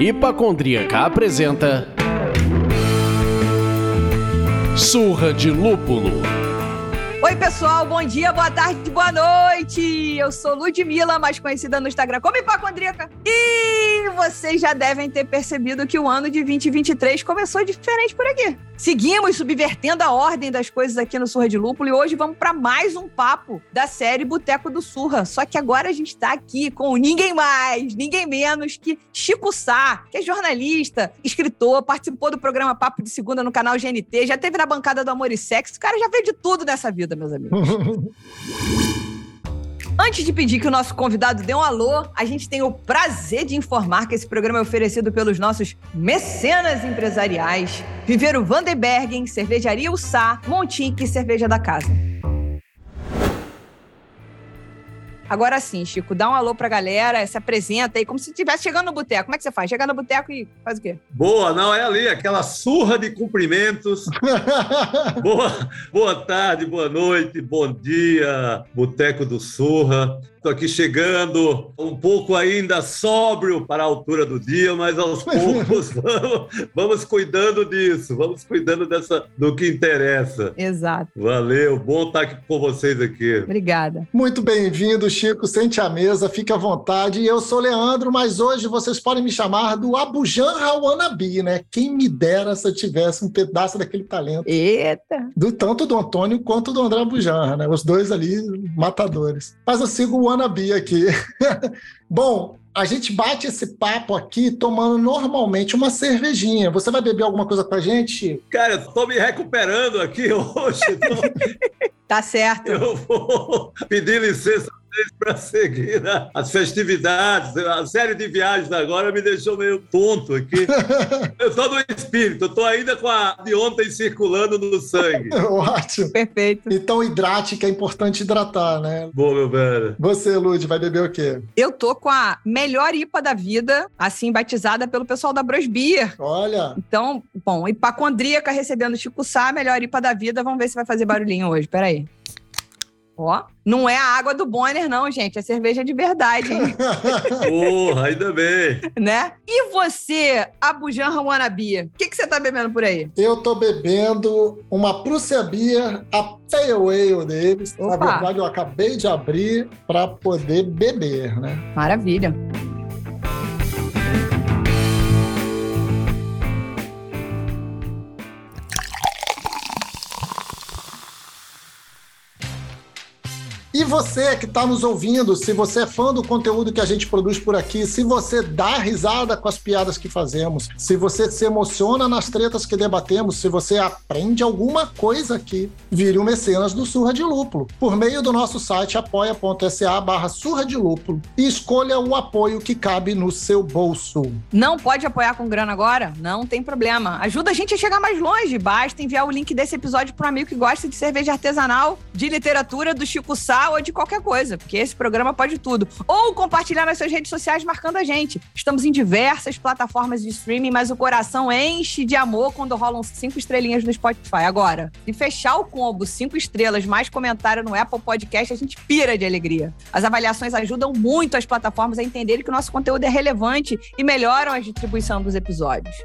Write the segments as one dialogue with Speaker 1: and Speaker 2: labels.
Speaker 1: Hipacondríaca apresenta Surra de Lúpulo.
Speaker 2: Oi, pessoal, bom dia, boa tarde, boa noite. Eu sou Ludmilla, mais conhecida no Instagram como Hipacondríaca. E vocês já devem ter percebido que o ano de 2023 começou diferente por aqui. Seguimos subvertendo a ordem das coisas aqui no Surra de Lúpulo e hoje vamos para mais um papo da série Boteco do Surra. Só que agora a gente está aqui com ninguém mais, ninguém menos que Chico Sá, que é jornalista, escritor, participou do programa Papo de Segunda no canal GNT, já teve na bancada do Amor e Sexo. O cara já fez de tudo nessa vida, meus amigos. Antes de pedir que o nosso convidado dê um alô, a gente tem o prazer de informar que esse programa é oferecido pelos nossos mecenas empresariais. Viveiro Vandenbergen, Cervejaria Ussá, Montinque, Cerveja da Casa. Agora sim, Chico, dá um alô pra galera, se apresenta aí, como se estivesse chegando no boteco. Como é que você faz? Chega no boteco e faz o quê?
Speaker 3: Boa, não, é ali, aquela surra de cumprimentos. boa, boa tarde, boa noite, bom dia, Boteco do Surra. Estou aqui chegando um pouco ainda sóbrio para a altura do dia, mas aos poucos vamos, vamos cuidando disso, vamos cuidando dessa, do que interessa.
Speaker 2: Exato.
Speaker 3: Valeu, bom estar aqui com vocês aqui.
Speaker 2: Obrigada.
Speaker 4: Muito bem-vindo, Chico. Sente a mesa, fique à vontade. Eu sou Leandro, mas hoje vocês podem me chamar do Abujan Wannabe, né? Quem me dera se eu tivesse um pedaço daquele talento.
Speaker 2: Eita!
Speaker 4: Do tanto do Antônio quanto do André Abujan, né? Os dois ali, matadores. Mas eu sigo o wannabe aqui. Bom, a gente bate esse papo aqui tomando normalmente uma cervejinha. Você vai beber alguma coisa com a gente?
Speaker 3: Cara, eu tô me recuperando aqui hoje. Tô...
Speaker 2: tá certo.
Speaker 3: Eu vou pedir licença para seguir né? as festividades. A série de viagens agora me deixou meio tonto aqui. eu estou no espírito, eu estou ainda com a de ontem circulando no sangue.
Speaker 4: Ótimo.
Speaker 2: Perfeito.
Speaker 4: Então hidrate, que é importante hidratar, né?
Speaker 3: Boa, meu velho.
Speaker 4: Você, Lud, vai beber o quê?
Speaker 2: Eu tô com a melhor IPA da vida, assim, batizada pelo pessoal da Brosbeer.
Speaker 4: Olha.
Speaker 2: Então, bom, hipacondríaca recebendo Chico Sá, melhor IPA da vida. Vamos ver se vai fazer barulhinho hoje. Peraí. Ó, não é a água do Bonner, não, gente. É cerveja de verdade, hein?
Speaker 3: Porra, ainda bem.
Speaker 2: Né? E você, Abujan Wannabe, o que, que você tá bebendo por aí?
Speaker 4: Eu tô bebendo uma Prússia Beer, a Pale Ale deles.
Speaker 2: Opa.
Speaker 4: Na verdade, eu acabei de abrir para poder beber, né?
Speaker 2: Maravilha.
Speaker 4: E você que está nos ouvindo, se você é fã do conteúdo que a gente produz por aqui, se você dá risada com as piadas que fazemos, se você se emociona nas tretas que debatemos, se você aprende alguma coisa aqui, vire um mecenas do Surra de Lúpulo, por meio do nosso site apoia.sa barra surra de lúpulo e escolha o apoio que cabe no seu bolso.
Speaker 2: Não pode apoiar com grana agora? Não tem problema. Ajuda a gente a chegar mais longe. Basta enviar o link desse episódio para um amigo que gosta de cerveja artesanal, de literatura, do Chico Sá ou de qualquer coisa, porque esse programa pode tudo. Ou compartilhar nas suas redes sociais marcando a gente. Estamos em diversas plataformas de streaming, mas o coração enche de amor quando rolam cinco estrelinhas no Spotify. Agora, se fechar o combo cinco estrelas mais comentário no Apple Podcast, a gente pira de alegria. As avaliações ajudam muito as plataformas a entenderem que o nosso conteúdo é relevante e melhoram a distribuição dos episódios.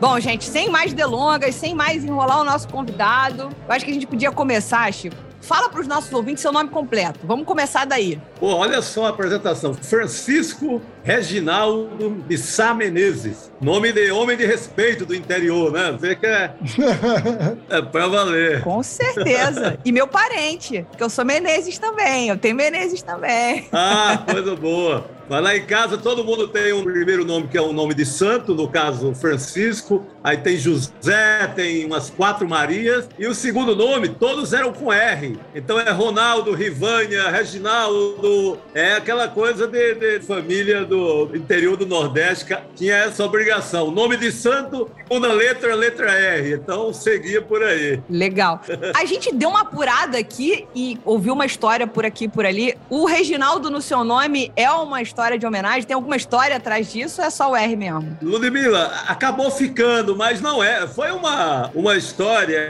Speaker 2: Bom, gente, sem mais delongas, sem mais enrolar o nosso convidado, eu acho que a gente podia começar, Chico. Fala para os nossos ouvintes seu nome completo. Vamos começar daí.
Speaker 3: Pô, olha só a apresentação. Francisco Reginaldo de Sá Menezes. Nome de homem de respeito do interior, né? Vê que é, é pra valer.
Speaker 2: Com certeza. e meu parente, que eu sou Menezes também. Eu tenho Menezes também.
Speaker 3: Ah, coisa boa. Mas lá em casa todo mundo tem um primeiro nome que é um nome de santo, no caso Francisco, aí tem José, tem umas quatro Marias, e o segundo nome, todos eram com R. Então é Ronaldo, Rivânia, Reginaldo, é aquela coisa de, de família do interior do Nordeste que tinha essa obrigação. O nome de santo, segunda letra, letra R. Então seguia por aí.
Speaker 2: Legal. A gente deu uma apurada aqui e ouviu uma história por aqui e por ali. O Reginaldo no seu nome é uma história de homenagem? Tem alguma história atrás disso ou é só o R mesmo?
Speaker 3: Ludmilla, acabou ficando, mas não é. Foi uma, uma história.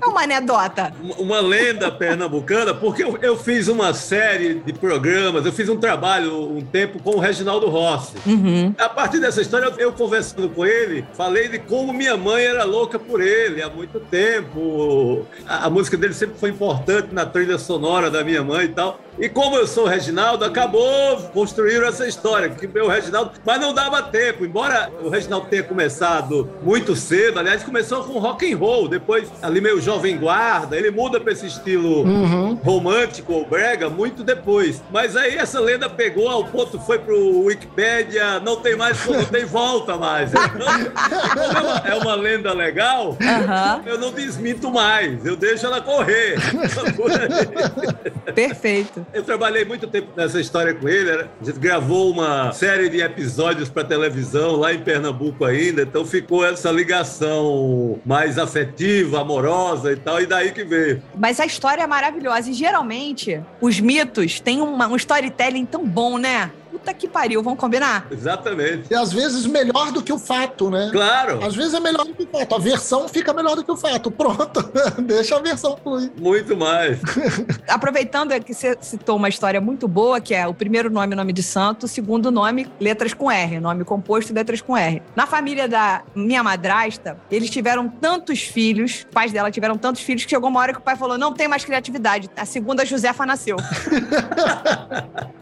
Speaker 2: É uma anedota.
Speaker 3: Uma lenda pernambucana, porque eu, eu fiz uma série de programas, eu fiz um trabalho um tempo com o Reginaldo Rossi.
Speaker 2: Uhum.
Speaker 3: A partir dessa história, eu conversando com ele, falei de como minha mãe era louca por ele há muito tempo. A, a música dele sempre foi importante na trilha sonora da minha mãe e tal. E como eu sou o Reginaldo, acabou construindo essa história, que meu Reginaldo, mas não dava tempo, embora o Reginaldo tenha começado muito cedo, aliás, começou com rock and roll, depois ali meio jovem guarda, ele muda para esse estilo
Speaker 4: Uhum.
Speaker 3: romântico ou brega muito depois. Mas aí essa lenda pegou ao ponto, foi pro Wikipédia, não tem mais, não tem volta mais. Então, como é uma, é uma lenda legal,
Speaker 2: Aham.
Speaker 3: eu não desminto mais, eu deixo ela correr.
Speaker 2: Perfeito.
Speaker 3: Eu trabalhei muito tempo nessa história com ele. era- A gente gravou uma série de episódios para televisão lá em Pernambuco ainda, então ficou essa ligação mais afetiva, amorosa e tal, e daí que veio.
Speaker 2: Mas a história é maravilhosa. E geralmente, os mitos têm uma- um storytelling tão bom, né? Puta que pariu, vamos combinar?
Speaker 3: Exatamente.
Speaker 4: E às vezes melhor do que o fato, né?
Speaker 3: Claro,
Speaker 4: Às vezes é melhor do que o fato. A versão fica melhor do que o fato. Pronto. Deixa a versão fluir.
Speaker 3: muito mais.
Speaker 2: Aproveitando que você citou uma história muito boa, que é o primeiro nome, nome de santo, o segundo nome, letras com R, nome composto, letras com R. Na família da minha madrasta, eles tiveram tantos filhos, os pais dela tiveram tantos filhos, que chegou uma hora que o pai falou: não tem mais criatividade. A segunda Josefa nasceu.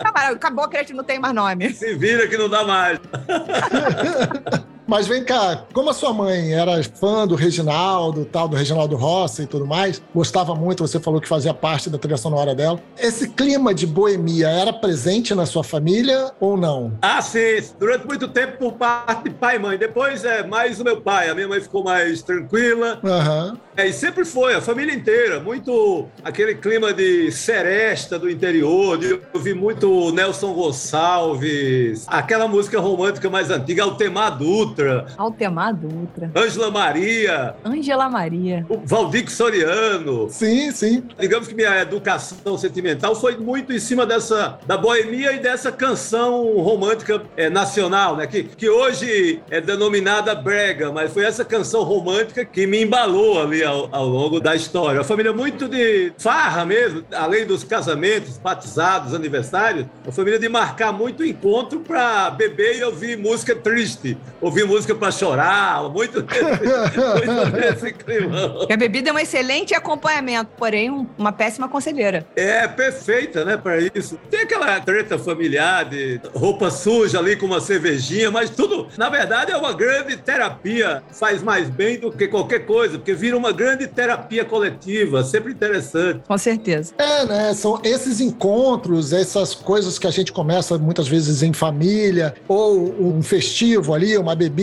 Speaker 2: Acabou a criatividade, não tem mais nome.
Speaker 3: Se vira que não dá mais.
Speaker 4: Mas vem cá, como a sua mãe era fã do Reginaldo, tal, do Reginaldo Rossi e tudo mais, gostava muito, você falou que fazia parte da trilha sonora dela. Esse clima de boemia era presente na sua família ou não?
Speaker 3: Ah, sim. Durante muito tempo por parte de pai e mãe. Depois é mais o meu pai. A minha mãe ficou mais tranquila.
Speaker 4: Aham.
Speaker 3: É, e sempre foi, a família inteira, muito aquele clima de seresta do interior, de ouvir muito Nelson Gonçalves, aquela música romântica mais antiga, Altemar Dutra,
Speaker 2: Altemar Dutra.
Speaker 3: Ângela Maria,
Speaker 2: Ângela Maria.
Speaker 3: o Valdir Soriano.
Speaker 4: Sim, sim.
Speaker 3: Digamos que minha educação sentimental foi muito em cima dessa da boemia e dessa canção romântica é, nacional, né? Que, que hoje é denominada brega, mas foi essa canção romântica que me embalou ali ao, ao longo da história. Uma família muito de farra mesmo, além dos casamentos, batizados, aniversários, uma família de marcar muito encontro para beber e ouvir música triste, ouvir música para chorar, muito, muito nesse climão.
Speaker 2: A bebida é um excelente acompanhamento, porém um- uma péssima conselheira.
Speaker 3: É perfeita, né, para isso. Tem aquela treta familiar de roupa suja ali com uma cervejinha, mas tudo, na verdade, é uma grande terapia. Faz mais bem do que qualquer coisa, porque vira uma grande terapia coletiva, sempre interessante.
Speaker 2: Com certeza.
Speaker 4: É, né? São esses encontros, essas coisas que a gente começa muitas vezes em família, ou um festivo ali, uma bebida,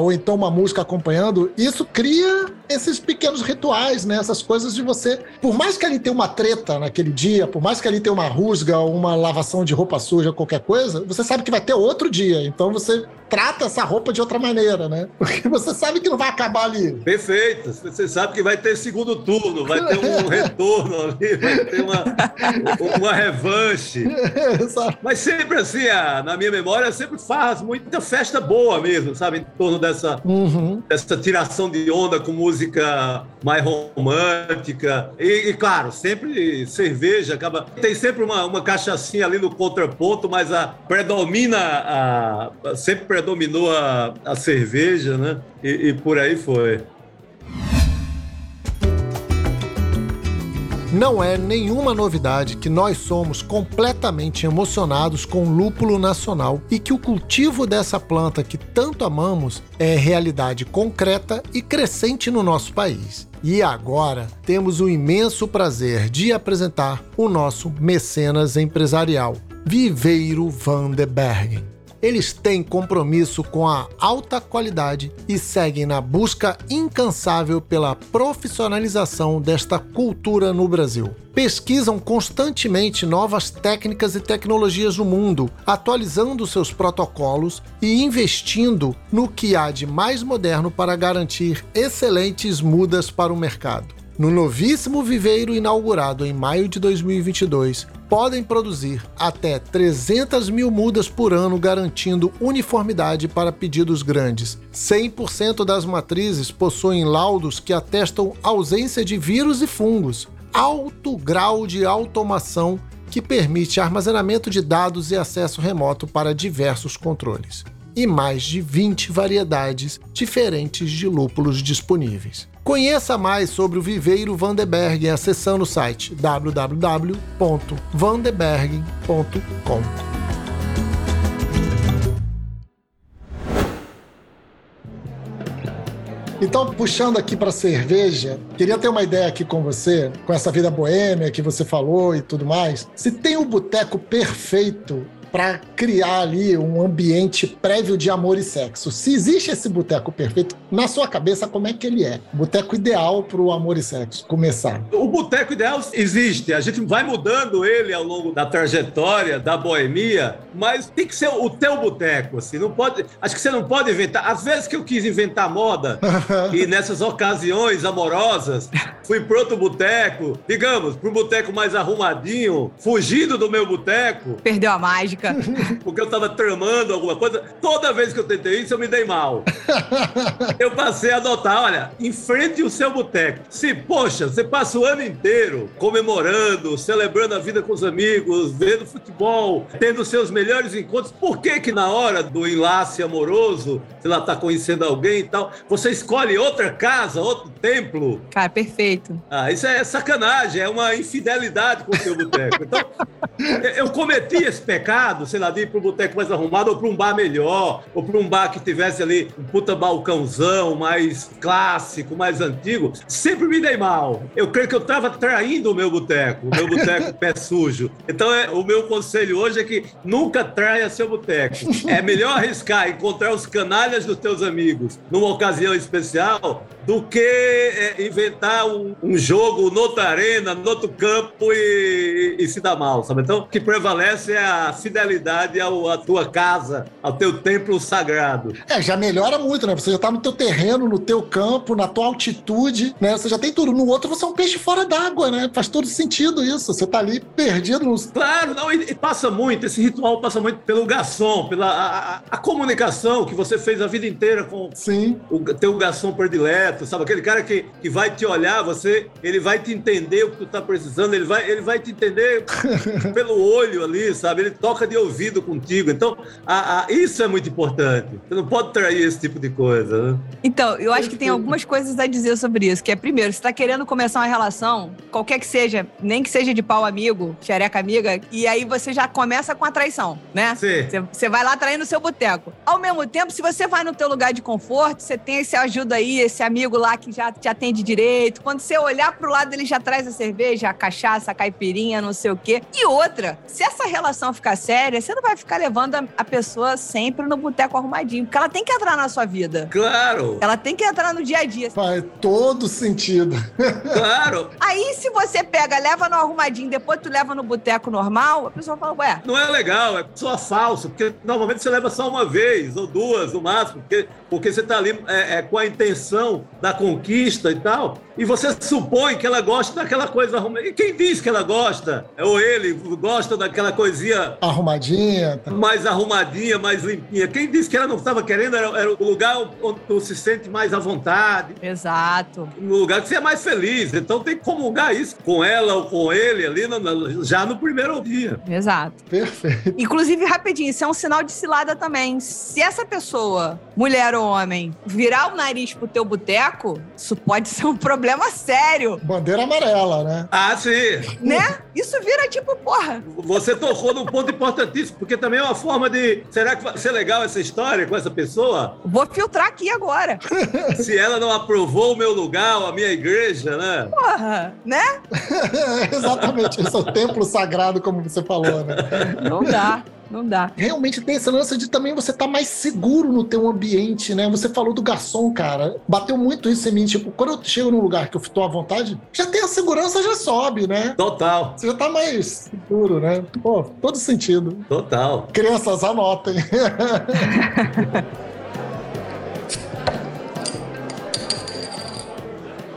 Speaker 4: ou então uma música acompanhando. Isso cria esses pequenos rituais, né? Essas coisas de você. Por mais que ali tenha uma treta naquele dia, por mais que ali tenha uma rusga, uma lavação de roupa suja, qualquer coisa, você sabe que vai ter outro dia. Então você trata essa roupa de outra maneira, né? Porque você sabe que não vai acabar ali.
Speaker 3: Perfeito. Você sabe que vai ter segundo turno, vai ter um retorno ali, vai ter uma, uma revanche. Mas sempre assim, na minha memória, sempre faz muita festa boa mesmo, sabe? Em torno dessa,
Speaker 4: Uhum.
Speaker 3: essa tiração de onda com música mais romântica. E, e, claro, sempre cerveja, acaba. Tem sempre uma, uma cachaçinha ali no contraponto, mas a predomina a. a- sempre predominou a, a cerveja, né? E, e por aí foi.
Speaker 4: Não é nenhuma novidade que nós somos completamente emocionados com o lúpulo nacional e que o cultivo dessa planta que tanto amamos é realidade concreta e crescente no nosso país. E agora temos o imenso prazer de apresentar o nosso mecenas empresarial. Viveiro Van de Bergen. Eles têm compromisso com a alta qualidade e seguem na busca incansável pela profissionalização desta cultura no Brasil. Pesquisam constantemente novas técnicas e tecnologias no mundo, atualizando seus protocolos e investindo no que há de mais moderno para garantir excelentes mudas para o mercado. No novíssimo viveiro inaugurado em maio de 2022, podem produzir até 300 mil mudas por ano, garantindo uniformidade para pedidos grandes. 100% das matrizes possuem laudos que atestam ausência de vírus e fungos. Alto grau de automação que permite armazenamento de dados e acesso remoto para diversos controles. E mais de 20 variedades diferentes de lúpulos disponíveis. Conheça mais sobre o Viveiro Vandenberg acessando o site www.vandenberg.com. Então, puxando aqui para cerveja, queria ter uma ideia aqui com você, com essa vida boêmia que você falou e tudo mais. Se tem o boteco perfeito para criar ali um ambiente prévio de amor e sexo. Se existe esse boteco perfeito, na sua cabeça, como é que ele é? Boteco ideal para o amor e sexo começar.
Speaker 3: O boteco ideal existe, a gente vai mudando ele ao longo da trajetória, da boemia, mas tem que ser o teu boteco, assim, não pode, acho que você não pode inventar, às vezes que eu quis inventar moda, e nessas ocasiões amorosas, fui para outro boteco, digamos, para um boteco mais arrumadinho, fugindo do meu boteco.
Speaker 2: Perdeu a mágica.
Speaker 3: Porque eu tava tramando alguma coisa. Toda vez que eu tentei isso, eu me dei mal. eu passei a adotar, olha, enfrente o seu boteco. Se, poxa, você passa o ano inteiro comemorando, celebrando a vida com os amigos, vendo futebol, tendo seus melhores encontros, por que que na hora do enlace amoroso, se ela tá conhecendo alguém e tal, você escolhe outra casa, outro templo?
Speaker 2: Cara, perfeito.
Speaker 3: Ah, isso é sacanagem, é uma infidelidade com o seu boteco. Então, eu cometi esse pecado, sei lá, de ir para um boteco mais arrumado ou para um bar melhor, ou para um bar que tivesse ali um puta balcãozão mais clássico, mais antigo. Sempre me dei mal. Eu creio que eu estava traindo o meu boteco, o meu boteco pé sujo. Então, é, o meu conselho hoje é que nunca traia seu boteco. É melhor arriscar encontrar os canalhas dos teus amigos numa ocasião especial do que é, inventar um, um, jogo noutra arena, noutro campo e, e, se dar mal, sabe? Então, o que prevalece é a fidelidade ao, à tua casa, ao teu templo sagrado.
Speaker 4: É, já melhora muito, né? Você já tá no teu terreno, no teu campo, na tua altitude, né? Você já tem tudo. No outro, você é um peixe fora d'água, né? Faz todo sentido isso. Você tá ali perdido nos...
Speaker 3: Claro, não, e, e passa muito, esse ritual passa muito pelo garçom, pela a, a, comunicação que você fez a vida inteira com
Speaker 4: Sim.
Speaker 3: o teu garçom predileto, sabe? Aquele cara que, que vai te olhar, você, ele vai te entender o que tu tá precisando, ele vai, ele vai te entender pelo olho ali, sabe? Ele toca de ouvido contigo. Então, a, a, isso é muito importante. Você não pode trair esse tipo de coisa, né?
Speaker 2: Então, eu acho que tem algumas coisas a dizer sobre isso, que é, primeiro, você tá querendo começar uma relação, qualquer que seja, nem que seja de pau amigo, xereca amiga, e aí você já começa com a traição, né?
Speaker 3: Sim.
Speaker 2: Você vai lá traindo o seu boteco. Ao mesmo tempo, se você vai no teu lugar de conforto, você tem esse ajuda aí, esse amigo lá que já te atende direito. Quando você olhar pro lado, ele já traz a cerveja, a cachaça, a caipirinha, não sei o quê. E outra, se essa relação ficar séria, você não vai ficar levando a, a pessoa sempre no boteco arrumadinho, porque ela tem que entrar na sua vida.
Speaker 3: Claro.
Speaker 2: Ela tem que entrar no dia a dia.
Speaker 4: Faz todo sentido.
Speaker 3: Claro.
Speaker 2: Aí, se você pega, leva no arrumadinho, depois tu leva no boteco normal, a pessoa fala, ué.
Speaker 3: Não é legal, é só falso, porque normalmente você leva só uma vez ou duas no máximo, porque, porque você tá ali é, é, com a intenção da conquista e tal, e você supõe que ela gosta daquela coisa arrumadinha. E quem diz que ela gosta? Ou ele gosta daquela coisinha
Speaker 4: Arrumadinha. tá.
Speaker 3: mais arrumadinha, mais limpinha. Quem disse que ela não estava querendo era, era o lugar onde tu se sente mais à vontade,
Speaker 2: Exato.
Speaker 3: no lugar que você é mais feliz. Então tem que comungar isso com ela ou com ele ali no- no- já no primeiro dia.
Speaker 2: Exato.
Speaker 4: Perfeito.
Speaker 2: Inclusive, rapidinho, isso é um sinal de cilada também. Se essa pessoa, mulher ou homem, virar o nariz pro teu boteco, isso pode ser um problema sério,
Speaker 4: Bandeira amarela, né?
Speaker 3: Ah, sim.
Speaker 2: né? Isso isso vira tipo, porra.
Speaker 3: Você tocou num ponto importantíssimo, porque também é uma forma de. Será que vai ser legal essa história com essa pessoa?
Speaker 2: Vou filtrar aqui agora.
Speaker 3: Se ela não aprovou o meu lugar, a minha igreja, né?
Speaker 2: Porra, né?
Speaker 4: Exatamente, esse é o templo sagrado, como você falou, né?
Speaker 2: Não dá. Não dá.
Speaker 4: Realmente tem essa lance de também você estar tá mais seguro no teu ambiente, né? Você falou do garçom, cara. Bateu muito isso em mim. Tipo, quando eu chego num lugar que eu estou à vontade, já tem a segurança, já sobe, né?
Speaker 3: Total.
Speaker 4: Você já tá mais seguro, né? Pô, todo sentido.
Speaker 3: Total.
Speaker 4: Crianças, anotem.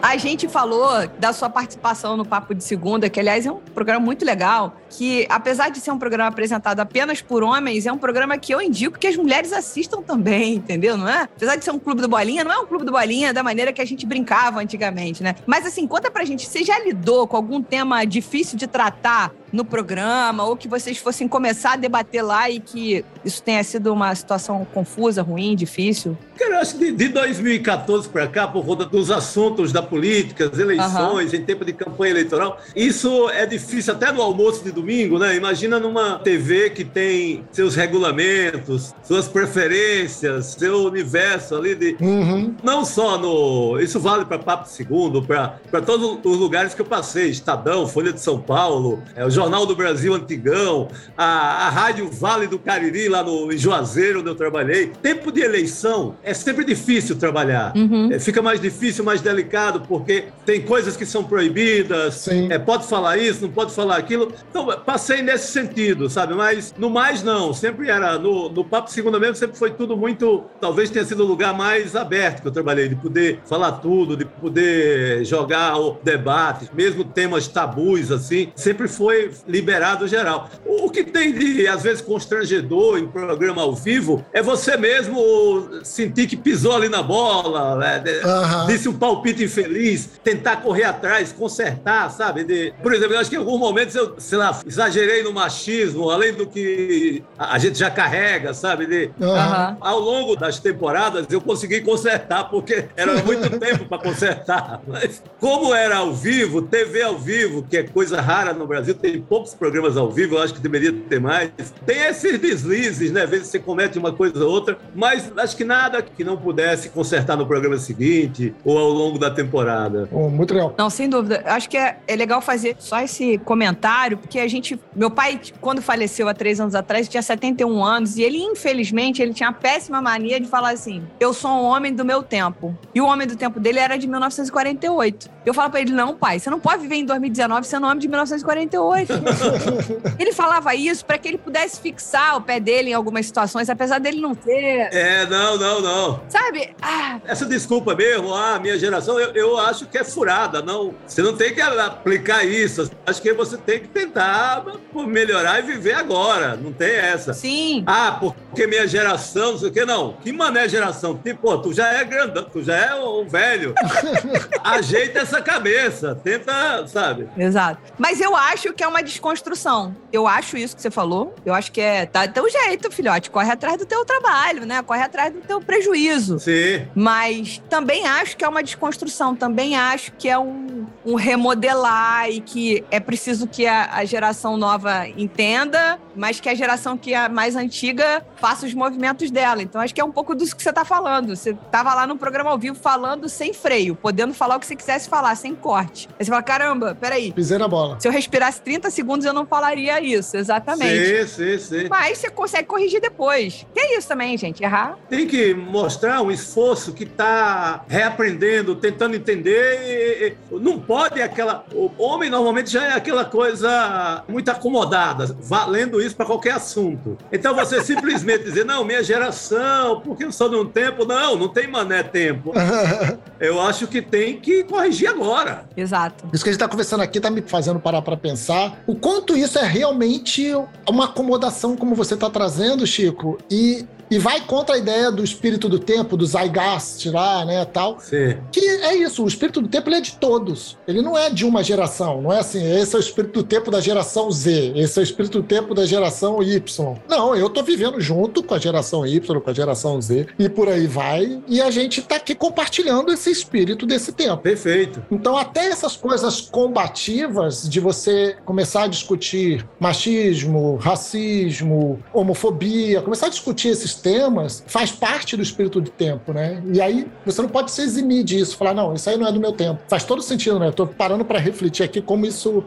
Speaker 2: A gente falou da sua participação no Papo de Segunda, que aliás é um programa muito legal, que apesar de ser um programa apresentado apenas por homens, é um programa que eu indico que as mulheres assistam também, entendeu? Não é? Apesar de ser um clube do bolinha, não é um clube do bolinha da maneira que a gente brincava antigamente, né? Mas assim, conta pra gente, você já lidou com algum tema difícil de tratar no programa, ou que vocês fossem começar a debater lá e que isso tenha sido uma situação confusa, ruim, difícil?
Speaker 3: Cara, eu acho que de 2014 para cá, por conta dos assuntos da política, as eleições, uhum. em tempo de campanha eleitoral, isso é difícil até no almoço de domingo, né? Imagina numa TV que tem seus regulamentos, suas preferências, seu universo ali de. Uhum. Não só no. Isso vale para Papo Segundo, para todos os lugares que eu passei: Estadão, Folha de São Paulo, é, o Jornal do Brasil Antigão, a, a Rádio Vale do Cariri, lá no Juazeiro, onde eu trabalhei. Tempo de eleição é sempre difícil trabalhar. Uhum. É, fica mais difícil, mais delicado, porque tem coisas que são proibidas. É, pode falar isso, não pode falar aquilo. Então, passei nesse sentido, sabe? Mas no mais, não. Sempre era. No, no Papo Segunda mesmo, sempre foi tudo muito. Talvez tenha sido o lugar mais aberto que eu trabalhei, de poder falar tudo, de poder jogar o debate, mesmo temas tabus, assim, sempre foi liberado geral. O que tem de, às vezes, constrangedor em programa ao vivo é você mesmo sentir que pisou ali na bola, né? uhum. disse um palpite infeliz, tentar correr atrás, consertar, sabe? De... Por exemplo, eu acho que em alguns momentos eu, sei lá, exagerei no machismo, além do que a gente já carrega, sabe? De... Uhum. Ao longo das temporadas eu consegui consertar, porque era muito tempo para consertar. Mas como era ao vivo, TV ao vivo, que é coisa rara no Brasil, tem poucos programas ao vivo, eu acho que deveria ter mais. Tem esses deslizes, né? Às vezes você comete uma coisa ou outra, mas acho que nada que não pudesse consertar no programa seguinte ou ao longo da temporada.
Speaker 4: Oh, muito legal.
Speaker 2: Não, sem dúvida. Acho que é, é legal fazer só esse comentário, porque a gente. Meu pai, quando faleceu há três anos atrás, tinha 71 anos e ele, infelizmente, ele tinha a péssima mania de falar assim: eu sou um homem do meu tempo. E o homem do tempo dele era de 1948. Eu falo pra ele: não, pai, você não pode viver em 2019 sendo homem de 1948. ele falava isso para que ele pudesse fixar o pé dele em algumas situações, apesar dele não ter.
Speaker 3: É, não, não, não.
Speaker 2: Sabe? Ah.
Speaker 3: Essa desculpa mesmo, a ah, minha geração, eu, eu acho que é furada. Não, você não tem que aplicar isso. Acho que você tem que tentar melhorar e viver agora. Não tem essa.
Speaker 2: Sim.
Speaker 3: Ah, porque minha geração, não sei o quê. Não. Que mané geração? Tipo, pô, tu já é grandão, tu já é um velho. Ajeita essa cabeça. Tenta, sabe?
Speaker 2: Exato. Mas eu acho que é uma desconstrução. Eu acho isso que você falou. Eu acho que é. Tá teu jeito, filhote. Corre atrás do teu trabalho, né? Corre atrás do teu prejuízo.
Speaker 3: Sim.
Speaker 2: Mas também acho que é uma desconstrução, também acho que é um, um remodelar e que é preciso que a, a, geração nova entenda, mas que a geração que é mais antiga faça os movimentos dela. Então acho que é um pouco disso que você está falando. Você estava lá no programa ao vivo falando sem freio, podendo falar o que você quisesse falar, sem corte. Aí você fala: caramba, peraí.
Speaker 4: Pisei na bola.
Speaker 2: Se eu respirasse 30 segundos, eu não falaria isso, exatamente.
Speaker 3: Sim, sim, sim.
Speaker 2: Mas você consegue corrigir depois. Que é isso também, gente. Errar.
Speaker 3: Tem que mostrar um esforço que está reaprendendo, tentando entender. Não pode aquela. O homem normalmente já é aquela coisa muito acomodada, valendo isso para qualquer assunto. Então você simplesmente dizer, não, minha geração, porque eu sou de um tempo. Não, não tem mané tempo. Eu acho que tem que corrigir agora.
Speaker 2: Exato.
Speaker 4: Isso que a gente está conversando aqui está me fazendo parar para pensar o quanto isso é realmente uma acomodação, como você está trazendo, Chico, e E vai contra a ideia do espírito do tempo, do Zeitgeist lá, né, tal.
Speaker 3: Sim.
Speaker 4: Que é isso, o espírito do tempo ele é de todos. Ele não é de uma geração, não é assim, esse é o espírito do tempo da geração Z, esse é o espírito do tempo da geração Y. Não, eu tô vivendo junto com a geração Y, com a geração Z, e por aí vai, e a gente tá aqui compartilhando esse espírito desse tempo.
Speaker 3: Perfeito.
Speaker 4: Então, até essas coisas combativas de você começar a discutir machismo, racismo, homofobia, começar a discutir esses temas, faz parte do espírito do tempo, né? E aí você não pode se eximir disso, falar, não, isso aí não é do meu tempo. Faz todo sentido, né? Eu tô parando para refletir aqui como isso.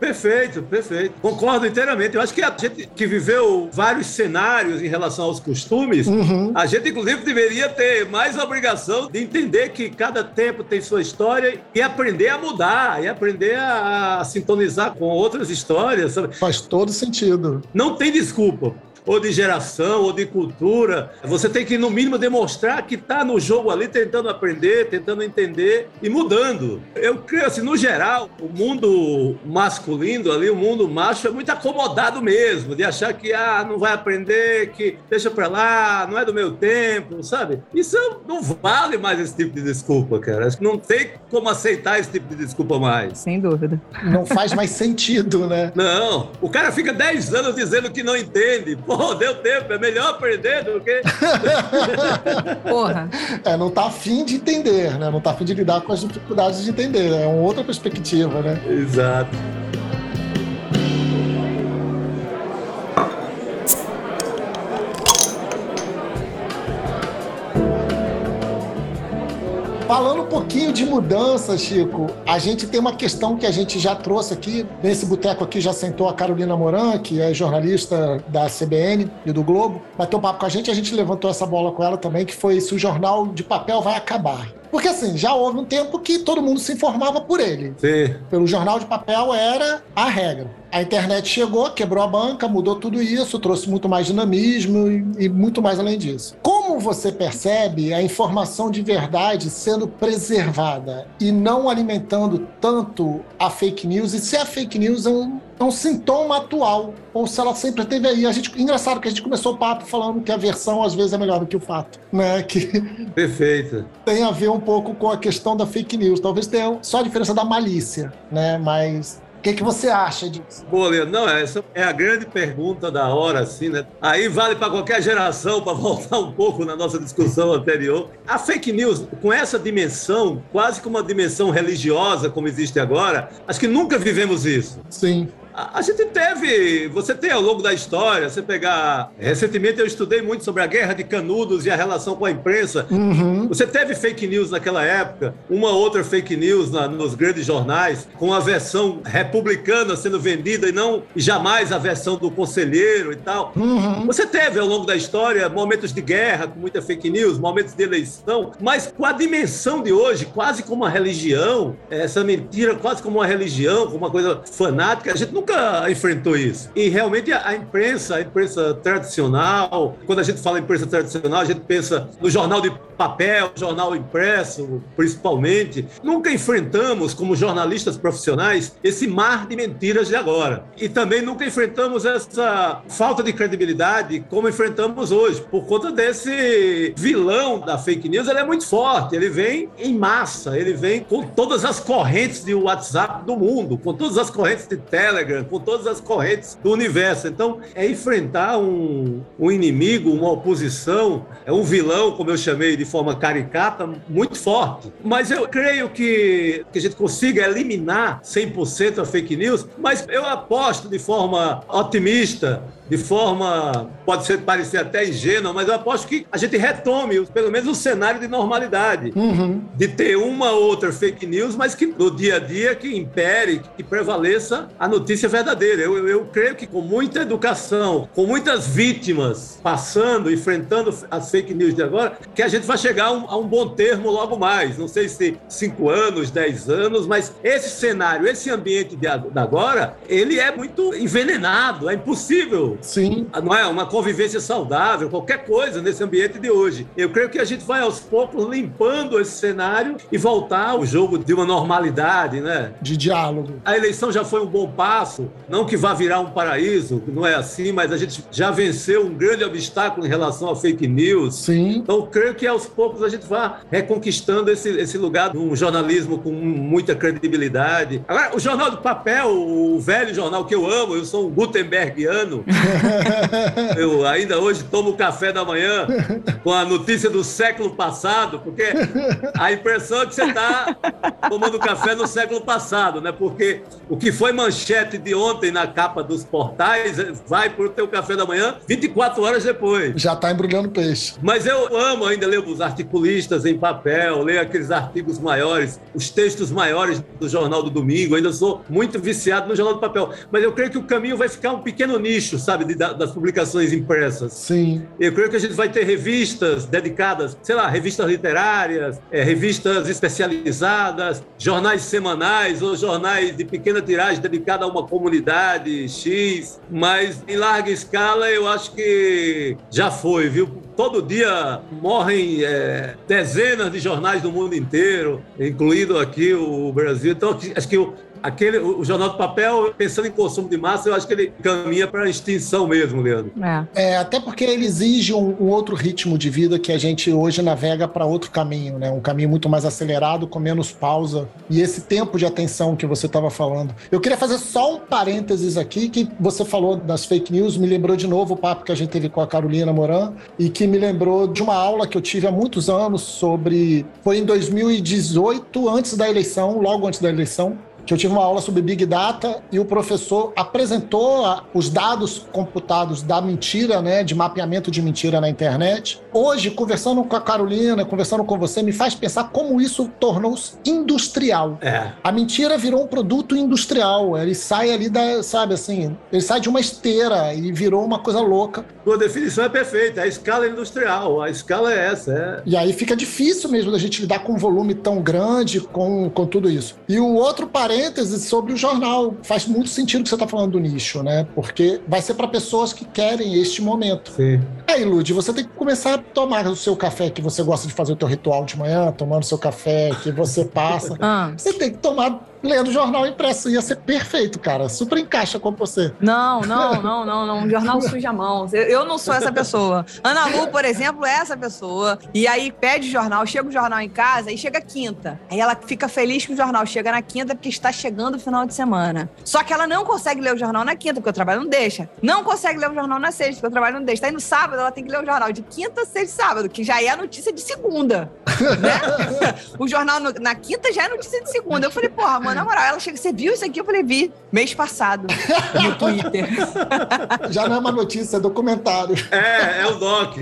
Speaker 3: Perfeito, perfeito. Concordo inteiramente. Eu acho que a gente que viveu vários cenários em relação aos costumes,
Speaker 4: Uhum.
Speaker 3: a gente, inclusive, deveria ter mais obrigação de entender que cada tempo tem sua história e aprender a mudar, e aprender a, a sintonizar com outras histórias. sabe?
Speaker 4: Faz todo sentido.
Speaker 3: Não tem desculpa. Ou de geração, ou de cultura. Você tem que, no mínimo, demonstrar que está no jogo ali, tentando aprender, tentando entender e mudando. Eu creio assim, no geral, o mundo masculino ali, o mundo macho, é muito acomodado mesmo, de achar que ah, não vai aprender, que deixa pra lá, não é do meu tempo, sabe? Isso não vale mais esse tipo de desculpa, cara. Acho que Não tem como aceitar esse tipo de desculpa mais.
Speaker 2: Sem dúvida.
Speaker 4: Não faz mais sentido, né?
Speaker 3: Não, o cara fica 10 anos dizendo que não entende. Pô, deu tempo, é melhor aprender do que.
Speaker 2: Porra.
Speaker 4: É, não tá afim de entender, né? Não tá afim de lidar com as dificuldades de entender. É uma outra perspectiva, né?
Speaker 3: Exato.
Speaker 4: Falando um pouquinho de mudança, Chico, a gente tem uma questão que a gente já trouxe aqui. Nesse boteco aqui já sentou a Carolina Moran, que é jornalista da CBN e do Globo. Bateu papo com a gente, a gente levantou essa bola com ela também, que foi se o jornal de papel vai acabar. Porque assim, já houve um tempo que todo mundo se informava por ele.
Speaker 3: Sim.
Speaker 4: Pelo jornal de papel era a regra. A internet chegou, quebrou a banca, mudou tudo isso, trouxe muito mais dinamismo e, e muito mais além disso. Como você percebe a informação de verdade sendo preservada e não alimentando tanto a fake news? E se a fake news é um, é um sintoma atual, ou se ela sempre teve aí. A gente, engraçado que a gente começou o papo falando que a versão às vezes é melhor do que o fato, né? Que
Speaker 3: Perfeito.
Speaker 4: tem a ver um pouco com a questão da fake news. Talvez tenha só a diferença da malícia, né? Mas o que, que você acha disso?
Speaker 3: Boa, Leandro. Não, essa é a grande pergunta da hora, assim, né? Aí vale para qualquer geração, para voltar um pouco na nossa discussão anterior. A fake news, com essa dimensão, quase como uma dimensão religiosa, como existe agora, acho que nunca vivemos isso.
Speaker 4: Sim.
Speaker 3: A, a gente teve, você tem ao longo da história, você pegar. Recentemente eu estudei muito sobre a guerra de Canudos e a relação com a imprensa.
Speaker 4: Uhum.
Speaker 3: Você teve fake news naquela época, uma outra fake news na- nos grandes jornais, com a versão republicana sendo vendida e não jamais a versão do conselheiro e tal.
Speaker 4: Uhum.
Speaker 3: Você teve ao longo da história momentos de guerra com muita fake news, momentos de eleição, mas com a dimensão de hoje, quase como uma religião, essa mentira quase como uma religião, como uma coisa fanática, a gente nunca enfrentou isso. E realmente a, imprensa, a imprensa tradicional, quando a gente fala imprensa tradicional, a gente pensa no jornal de papel, jornal impresso, principalmente. Nunca enfrentamos, como jornalistas profissionais, esse mar de mentiras de agora. E também nunca enfrentamos essa falta de credibilidade como enfrentamos hoje, por conta desse vilão da fake news. Ele é muito forte, ele vem em massa, ele vem com todas as correntes de WhatsApp do mundo, com todas as correntes de Telegram, com todas as correntes do universo. Então, é enfrentar um, um inimigo, uma oposição, é um vilão, como eu chamei de forma caricata, muito forte. Mas eu creio que, que a gente consiga eliminar 100% a fake news, mas eu aposto de forma otimista, de forma, pode ser parecer até ingênua, mas eu aposto que a gente retome pelo menos um cenário de normalidade
Speaker 4: Uhum.
Speaker 3: de ter uma ou outra fake news, mas que no dia a dia que impere, que prevaleça a notícia verdadeira. Eu, eu, eu creio que com muita educação, com muitas vítimas passando, enfrentando as fake news de agora, que a gente vai chegar a um, a um bom termo logo mais. Não sei se cinco anos, dez anos, mas esse cenário, esse ambiente de, de agora, ele é muito envenenado, é impossível
Speaker 4: Sim.
Speaker 3: não é uma convivência saudável, qualquer coisa nesse ambiente de hoje. Eu creio que a gente vai aos poucos limpando esse cenário e voltar ao jogo de uma normalidade, né?
Speaker 4: De diálogo.
Speaker 3: A eleição já foi um bom passo, passo. Não que vá virar um paraíso, não é assim, mas a gente já venceu um grande obstáculo em relação a fake news.
Speaker 4: Sim.
Speaker 3: Então, creio que aos poucos a gente vai reconquistando esse, esse lugar de um jornalismo com muita credibilidade. Agora, o jornal do papel, o velho jornal que eu amo, eu sou um Gutenbergiano. eu ainda hoje tomo café da manhã com a notícia do século passado, porque a impressão é que você está tomando café no século passado, né? Porque o que foi manchete de ontem na capa dos portais vai para o teu café da manhã 24 horas depois.
Speaker 4: Já está embrulhando peixe.
Speaker 3: Mas eu amo ainda ler os articulistas em papel, ler aqueles artigos maiores, os textos maiores do Jornal do Domingo. Eu ainda sou muito viciado no Jornal do Papel. Mas eu creio que o caminho vai ficar um pequeno nicho, sabe, de, das publicações impressas.
Speaker 4: Sim.
Speaker 3: Eu creio que a gente vai ter revistas dedicadas, sei lá, revistas literárias, é, revistas especializadas, jornais semanais ou jornais de pequena tiragem dedicados a uma comunidade X. Mas em larga escala, eu acho que já foi, viu? Todo dia morrem é, dezenas de jornais do mundo inteiro, incluindo aqui o Brasil. Então, acho que o, aquele, o jornal do papel, pensando em consumo de massa, eu acho que ele caminha para a extinção mesmo, Leandro.
Speaker 2: É.
Speaker 4: É, até porque ele exige um, um outro ritmo de vida que a gente hoje navega para outro caminho, né? Um caminho muito mais acelerado, com menos pausa. E esse tempo de atenção que você estava falando. Eu queria fazer só um parênteses aqui, que você falou das fake news, me lembrou de novo o papo que a gente teve com a Carolina Moran, e que me lembrou de uma aula que eu tive há muitos anos sobre. Foi em 2018, antes da eleição, logo antes da eleição, que eu tive uma aula sobre Big Data e o professor apresentou a, os dados computados da mentira, né, de mapeamento de mentira na internet. Hoje, conversando com a Carolina, conversando com você, me faz pensar como isso tornou-se industrial.
Speaker 3: É.
Speaker 4: A mentira virou um produto industrial. Ele sai ali da, sabe assim, ele sai de uma esteira e virou uma coisa louca.
Speaker 3: Tua definição é perfeita, a escala é industrial, a escala é essa. É.
Speaker 4: E aí fica difícil mesmo da gente lidar com um volume tão grande, com, com tudo isso. E o outro parêntese sobre o jornal. Faz muito sentido que você está falando do nicho, né? Porque vai ser para pessoas que querem este momento.
Speaker 3: Sim.
Speaker 4: Aí, Lud, você tem que começar a tomar o seu café que você gosta de fazer o teu ritual de manhã, tomando seu café que você passa.
Speaker 2: Ah.
Speaker 4: Você tem que tomar lendo jornal impresso. Ia ser perfeito, cara. Super encaixa com você.
Speaker 2: Não, não, não, não, não. O jornal suja a mão. Eu, eu não sou essa pessoa. Ana Lu, por exemplo, é essa pessoa. E aí pede jornal, chega o jornal em casa e chega quinta. Aí ela fica feliz que o jornal chega na quinta porque está chegando o final de semana. Só que ela não consegue ler o jornal na quinta, porque o trabalho não deixa. Não consegue ler o jornal na sexta, porque o trabalho não deixa. Aí no sábado ela tem que ler o jornal de quinta, sexta e sábado, que já é a notícia de segunda. Né? o jornal no- na quinta já é notícia de segunda. Eu falei, porra, mano, na moral, ela chega, você viu isso aqui? Eu falei, vi, mês passado, no Twitter.
Speaker 4: Já não é uma notícia, é documentário.
Speaker 3: É, é o Doc.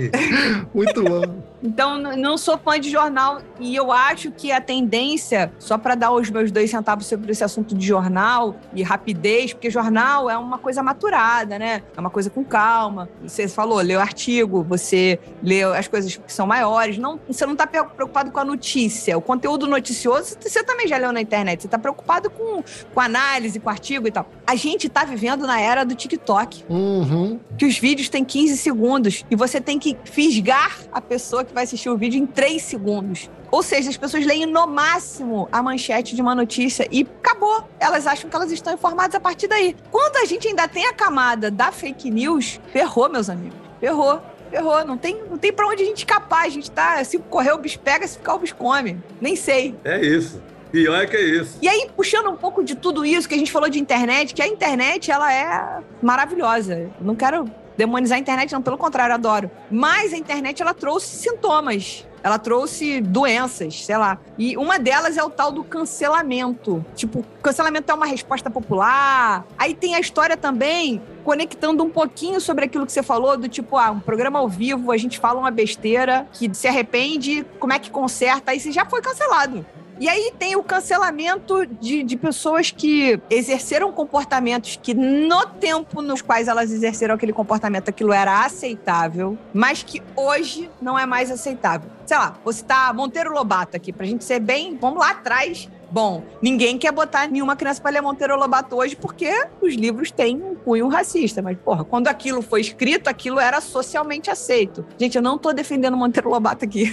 Speaker 4: Muito bom.
Speaker 2: Então, não sou fã de jornal e eu acho que a tendência, só para dar os meus dois centavos sobre esse assunto de jornal e rapidez, porque jornal é uma coisa maturada, né? É uma coisa com calma. Você falou, o artigo, você lê as coisas que são maiores. Não, você não está preocupado com a notícia. O conteúdo noticioso, você também já leu na internet. Você está preocupado com, com análise, com artigo e tal. A gente está vivendo na era do TikTok
Speaker 4: Uhum.
Speaker 2: que os vídeos têm 15 segundos e você tem que fisgar a pessoa que vai assistir o vídeo em 3 segundos. Ou seja, as pessoas leem no máximo a manchete de uma notícia e acabou. Elas acham que elas estão informadas a partir daí. Quando a gente ainda tem a camada da fake news, ferrou, meus amigos. Ferrou. Ferrou. Não tem, não tem pra onde a gente escapar. A gente tá. Se correr, o bicho pega, se ficar, o bicho come. Nem sei.
Speaker 3: É isso. Pior é que é isso.
Speaker 2: E aí, puxando um pouco de tudo isso que a gente falou de internet, que a internet, ela é maravilhosa. Eu não quero demonizar a internet, não, pelo contrário, adoro. Mas a internet, ela trouxe sintomas. Ela trouxe doenças, sei lá. E uma delas é o tal do cancelamento. Tipo, cancelamento é uma resposta popular. Aí tem a história também, conectando um pouquinho sobre aquilo que você falou, do tipo, ah, um programa ao vivo, a gente fala uma besteira que se arrepende, como é que conserta? Aí você já foi cancelado. E aí tem o cancelamento de, de pessoas que exerceram comportamentos que, no tempo nos quais elas exerceram aquele comportamento, aquilo era aceitável, mas que hoje não é mais aceitável. Sei lá, vou citar Monteiro Lobato aqui, pra gente ser bem. Vamos lá atrás Bom, ninguém quer botar nenhuma criança para ler Monteiro Lobato hoje porque os livros têm cunho racista. Mas, porra, quando aquilo foi escrito, aquilo era socialmente aceito. Gente, eu não tô defendendo Monteiro Lobato aqui.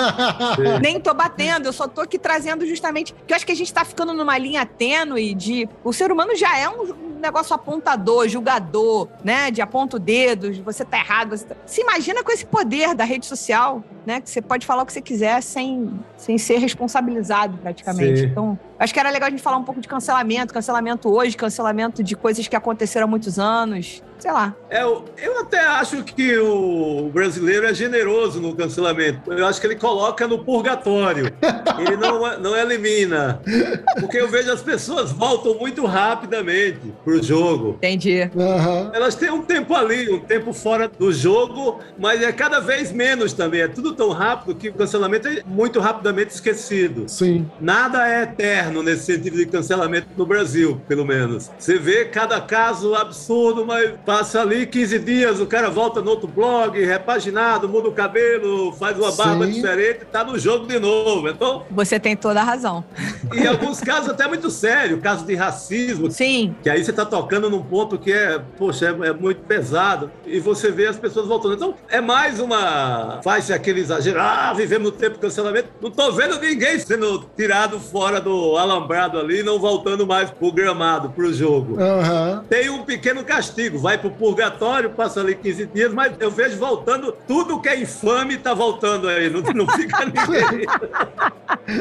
Speaker 2: Nem tô batendo, eu só tô aqui trazendo justamente. que eu acho que a gente tá ficando numa linha tênue de. O ser humano já é um negócio apontador, julgador, né? De aponta o dedo, você tá errado. Você tá... Se imagina com esse poder da rede social, né? Que você pode falar o que você quiser sem, sem ser responsabilizado praticamente. Sim. Então, acho que era legal a gente falar um pouco de cancelamento, cancelamento hoje, cancelamento de coisas que aconteceram há muitos anos sei lá.
Speaker 3: É, eu, até acho que o brasileiro é generoso no cancelamento. Eu acho que ele coloca no purgatório. Ele não, não elimina. Porque eu vejo as pessoas voltam muito rapidamente pro jogo.
Speaker 2: Entendi.
Speaker 3: Uhum. Elas têm um tempo ali, um tempo fora do jogo, mas é cada vez menos também. É tudo tão rápido que o cancelamento é muito rapidamente esquecido.
Speaker 4: Sim.
Speaker 3: Nada é eterno nesse sentido de cancelamento no Brasil, pelo menos. Você vê cada caso absurdo, mas Passa ali 15 dias, o cara volta no outro blog, repaginado, muda o cabelo, faz uma barba Sim. diferente, tá no jogo de novo. Então.
Speaker 2: Você tem toda a razão.
Speaker 3: E em alguns casos até muito sério, caso de racismo.
Speaker 2: Sim.
Speaker 3: Que aí você tá tocando num ponto que é, poxa, é, é muito pesado. E você vê as pessoas voltando. Então, é mais uma. Faz-se aquele exagero. Ah, vivemos no tempo de cancelamento. Não tô vendo ninguém sendo tirado fora do alambrado ali, não voltando mais pro gramado, pro jogo.
Speaker 4: Uhum.
Speaker 3: Tem um pequeno castigo. Vai vai pro purgatório, passa ali 15 dias, mas eu vejo voltando, tudo que é infame tá voltando aí, não, não fica ninguém.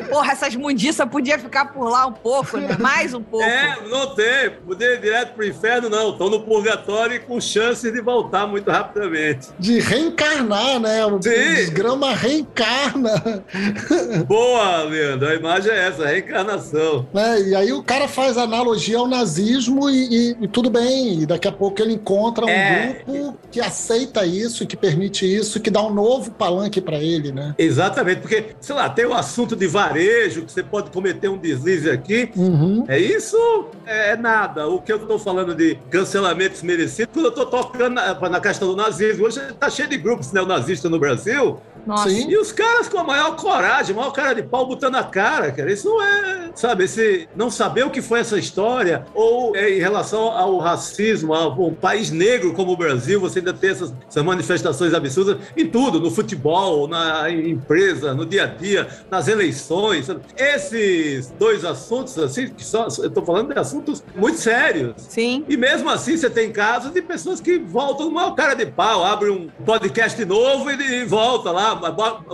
Speaker 2: Porra, essas mundiças podia ficar por lá um pouco, né? Mais um pouco.
Speaker 3: É, não tem. Poder ir direto pro inferno, não. Estão no purgatório e com chances de voltar muito rapidamente.
Speaker 4: De reencarnar, né? O
Speaker 3: Sim.
Speaker 4: desgrama reencarna.
Speaker 3: Boa, Leandro. A imagem é essa, reencarnação.
Speaker 4: É, e aí o cara faz analogia ao nazismo e, e, e tudo bem. E daqui a pouco ele encontra um é. grupo que aceita isso, que permite isso, que dá um novo palanque para ele, né?
Speaker 3: Exatamente, porque, sei lá, tem o assunto de varejo, que você pode cometer um deslize aqui.
Speaker 4: Uhum.
Speaker 3: É isso? É nada. O que eu estou falando de cancelamentos merecidos, quando eu estou tocando na, na questão do nazismo, hoje está cheio de grupos neonazistas no Brasil.
Speaker 2: Nossa. Sim.
Speaker 3: E os caras com a maior coragem, a maior cara de pau botando a cara, cara. Isso não é, sabe, esse não saber o que foi essa história, ou é, em relação ao racismo, ao, um país negro como o Brasil, você ainda tem essas, essas manifestações absurdas em tudo, no futebol, na empresa, no dia a dia, nas eleições. Sabe? Esses dois assuntos, assim, que só, eu tô falando de assuntos muito sérios.
Speaker 2: Sim.
Speaker 3: E mesmo assim, você tem casos de pessoas que voltam com maior cara de pau, abre um podcast novo e, e volta lá,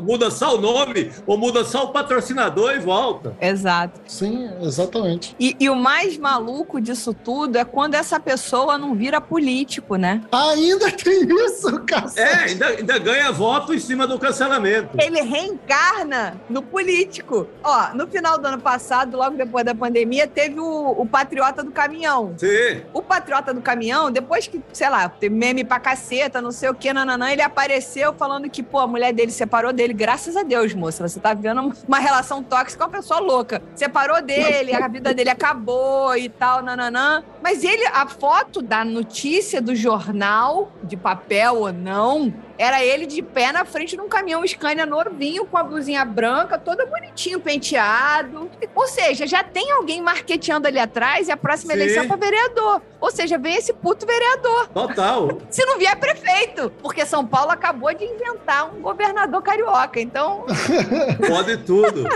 Speaker 3: muda só o nome ou muda só o patrocinador e volta.
Speaker 2: Exato.
Speaker 4: Sim, exatamente.
Speaker 2: E, e, o mais maluco disso tudo é quando essa pessoa não vira político, né?
Speaker 4: Ainda tem isso, cacete.
Speaker 3: É, ainda, ainda ganha voto em cima do cancelamento.
Speaker 2: Ele reencarna no político. Ó, no final do ano passado, logo depois da pandemia, teve o, o Patriota do Caminhão.
Speaker 3: Sim.
Speaker 2: O Patriota do Caminhão, depois que, sei lá, teve meme pra caceta, não sei o que, nananã, ele apareceu falando que, pô, a mulher dele separou dele. Graças a Deus, moça. Você tá vivendo uma relação tóxica com uma pessoa louca. Separou dele, a vida dele acabou e tal, nananã. Mas ele, a foto da notícia do jornal, de papel ou não, era ele de pé na frente de um caminhão Scania novinho, com a blusinha branca, todo bonitinho, penteado. Ou seja, já tem alguém marqueteando ali atrás e a próxima Sim. eleição é para vereador. Ou seja, vem esse puto vereador.
Speaker 3: Total.
Speaker 2: Se não vier prefeito, porque São Paulo acabou de inventar um governador carioca, então.
Speaker 3: Pode tudo.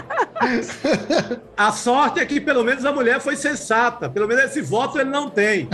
Speaker 3: A sorte é que pelo menos a mulher foi sensata. Pelo menos esse voto ele não tem.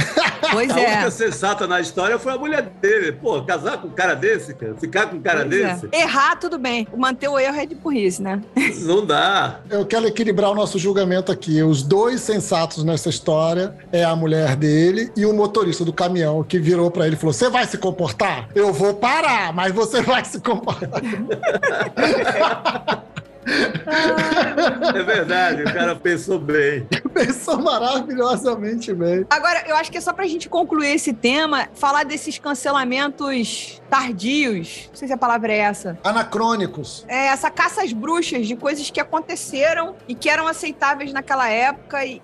Speaker 2: Pois
Speaker 3: a
Speaker 2: é.
Speaker 3: A única sensata na história foi a mulher dele. Pô, casar com um cara desse, cara, ficar com um cara pois é. desse.
Speaker 2: É. Errar, tudo bem. Manter o erro é de burrice, né?
Speaker 3: Não dá.
Speaker 4: Eu quero equilibrar o nosso julgamento aqui. Os dois sensatos nessa história é a mulher dele e o motorista do caminhão que virou para ele e falou: Você vai se comportar? Eu vou parar, mas você vai se comportar.
Speaker 3: É verdade, o cara pensou bem.
Speaker 4: Pensou maravilhosamente bem.
Speaker 2: Agora, eu acho que é só pra gente concluir esse tema, falar desses cancelamentos tardios, não sei se a palavra é essa,
Speaker 4: Anacrônicos.
Speaker 2: é essa caça às bruxas de coisas que aconteceram e que eram aceitáveis naquela época e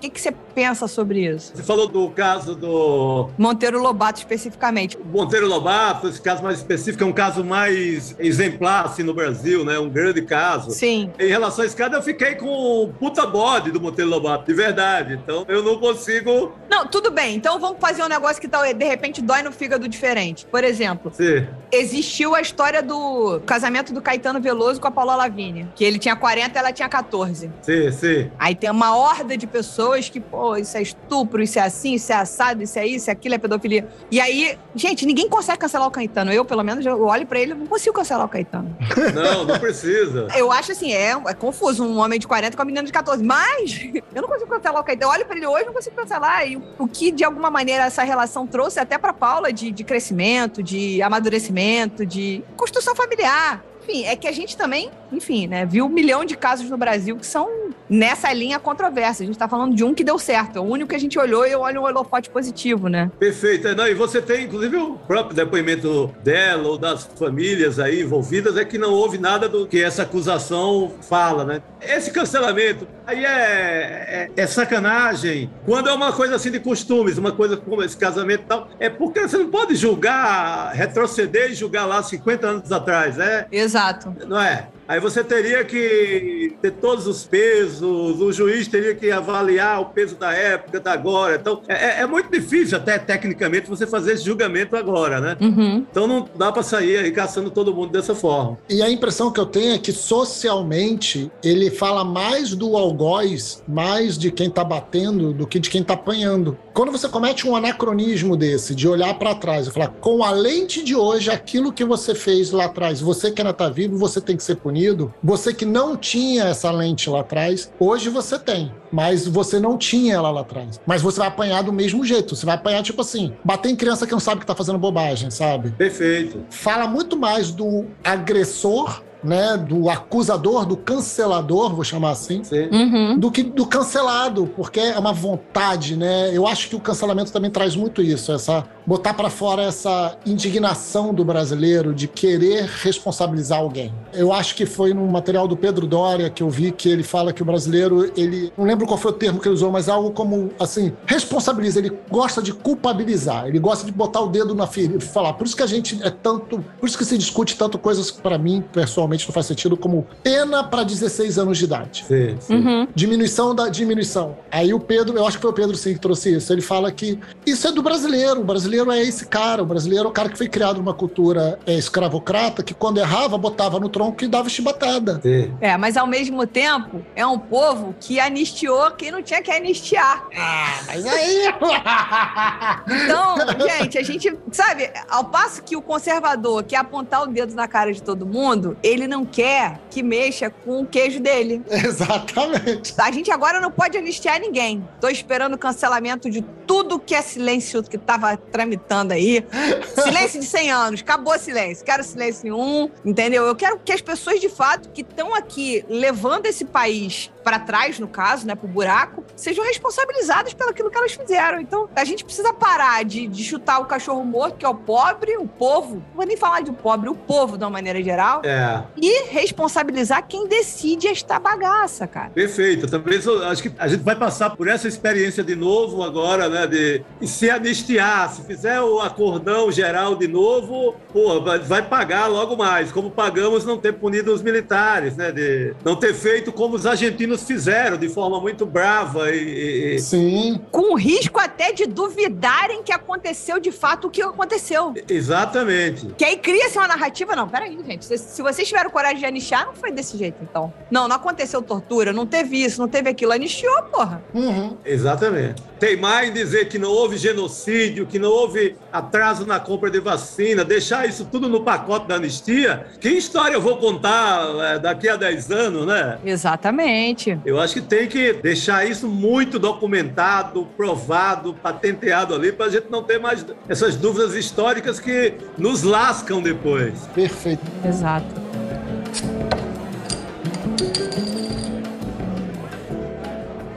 Speaker 2: o que, que você pensa sobre isso?
Speaker 3: Você falou do caso do
Speaker 2: Monteiro Lobato especificamente.
Speaker 3: Monteiro Lobato, esse caso mais específico, é um caso mais exemplar assim, no Brasil, né? Um grande caso.
Speaker 2: Sim.
Speaker 3: Em relação a esse caso, eu fiquei com o puta bode do Monteiro Lobato, de verdade. Então, eu não consigo
Speaker 2: Não, tudo bem. Então vamos fazer um negócio que tal, de repente dói no fígado diferente. Por exemplo,
Speaker 3: ser.
Speaker 2: existiu a história do casamento do Caetano Veloso com a Paula Lavigne, que ele tinha 40 e ela tinha 14.
Speaker 3: Sim, sim.
Speaker 2: Aí tem uma horda de pessoas que, pô, isso é estupro, isso é assim, isso é assado, isso é isso, é aquilo, é pedofilia. E aí, gente, ninguém consegue cancelar o Caetano. Eu, pelo menos, eu olho pra ele, não consigo cancelar o Caetano.
Speaker 3: Não, não precisa.
Speaker 2: Eu acho assim, é, é confuso um homem de 40 com uma menina de 14. Mas eu não consigo cancelar o Caetano. Eu olho pra ele hoje, não consigo cancelar. E o, que, de alguma maneira, essa relação trouxe até pra Paula de, de crescimento, de amadurecimento, de construção familiar. Enfim, é que a gente também, enfim, né, viu um milhão de casos no Brasil que são nessa linha controversa. A gente tá falando de um que deu certo. É o único que a gente olhou e eu olho um holofote positivo, né?
Speaker 3: Perfeito. É, Não, e você tem, inclusive, o próprio depoimento dela ou das famílias aí envolvidas, é que não houve nada do que essa acusação fala, né? Esse cancelamento aí é, é, é sacanagem. Quando é uma coisa assim de costumes, uma coisa como esse casamento e tal, é porque você não pode julgar, retroceder e julgar lá 50 anos atrás, né?
Speaker 2: Exato.
Speaker 3: Não é? Aí você teria que ter todos os pesos, o juiz teria que avaliar o peso da época, da agora. Então, é, é muito difícil, até tecnicamente, você fazer esse julgamento agora, né?
Speaker 2: Uhum.
Speaker 3: Então não dá para sair aí caçando todo mundo dessa forma.
Speaker 4: E a impressão que eu tenho é que socialmente ele fala mais do algoz, mais de quem tá batendo do que de quem tá apanhando. Quando você comete um anacronismo desse, de olhar para trás e falar, com a lente de hoje, aquilo que você fez lá atrás, você que ainda tá vivo, você tem que ser punido. Você que não tinha essa lente lá atrás, hoje você tem. Mas você não tinha ela lá atrás. Mas você vai apanhar do mesmo jeito. Você vai apanhar, tipo assim, bater em criança que não sabe que tá fazendo bobagem, sabe?
Speaker 3: Perfeito.
Speaker 4: fala muito mais do agressor, né, do acusador, do cancelador, vou chamar assim,
Speaker 3: Sim.
Speaker 2: Uhum.
Speaker 4: do que do cancelado, porque é uma vontade, né? Eu acho que o cancelamento também traz muito isso, essa botar para fora essa indignação do brasileiro de querer responsabilizar alguém. Eu acho que foi no material do Pedro Doria que eu vi que ele fala que o brasileiro, ele não lembro qual foi o termo que ele usou, mas algo como assim, responsabiliza, ele gosta de culpabilizar, ele gosta de botar o dedo na ferida e falar. Por isso que a gente é tanto, por isso que se discute tanto coisas que para mim pessoalmente não faz sentido como pena para 16 anos de idade.
Speaker 3: Sim, sim.
Speaker 2: Uhum.
Speaker 4: Diminuição da diminuição. Aí o Pedro, eu acho que foi o Pedro sim que trouxe isso. Ele fala que isso é do brasileiro. O brasileiro é esse cara. O brasileiro é o cara que foi criado numa cultura é, escravocrata que quando errava botava no tronco e dava chibatada.
Speaker 3: Sim.
Speaker 2: É, mas ao mesmo tempo, é um povo que anistiou quem não tinha que anistiar.
Speaker 4: Ah, mas aí.
Speaker 2: Então, gente, a gente, sabe, ao passo que o conservador quer apontar o dedo na cara de todo mundo, ele não quer que mexa com o queijo dele.
Speaker 4: Exatamente.
Speaker 2: A gente agora não pode anistiar ninguém. Tô esperando o cancelamento de tudo que é silêncio que tava tramitando aí. Silêncio de 100 anos, acabou o silêncio. Quero silêncio nenhum, entendeu? Eu quero que as pessoas de fato que estão aqui levando esse país para trás, no caso, né, pro buraco, sejam responsabilizadas pelo aquilo que elas fizeram. Então, a gente precisa parar de, de chutar o cachorro morto, que é o pobre, o povo. Não vou nem falar de pobre, o povo de uma maneira geral.
Speaker 3: É,
Speaker 2: E responsabilizar quem decide esta bagaça, cara.
Speaker 3: perfeito. Também sou- acho que a gente vai passar por essa experiência de novo agora, né? De se anistiar, se fizer o acordão geral de novo, pô, vai, pagar logo mais. Como pagamos não ter punido os militares, né? De não ter feito como os argentinos fizeram, de forma muito brava e- e,
Speaker 4: Sim.
Speaker 2: Com risco até de duvidarem que aconteceu de fato o que aconteceu.
Speaker 3: Exatamente.
Speaker 2: Que aí cria-se uma narrativa. Não, peraí, gente. Se, se vocês tiveram coragem de anistiar, não foi desse jeito, então. Não, não aconteceu tortura, não teve isso, não teve aquilo. Anistiou, porra.
Speaker 4: Uhum.
Speaker 3: Exatamente. Teimar em dizer que não houve genocídio, que não houve atraso na compra de vacina, deixar isso tudo no pacote da anistia, que história eu vou contar eh, daqui a 10 anos, né?
Speaker 2: Exatamente.
Speaker 3: Eu acho que tem que deixar isso muito documentado, provado, patenteado ali, para a gente não ter mais essas dúvidas históricas que nos lascam depois.
Speaker 4: Perfeito.
Speaker 2: Exato.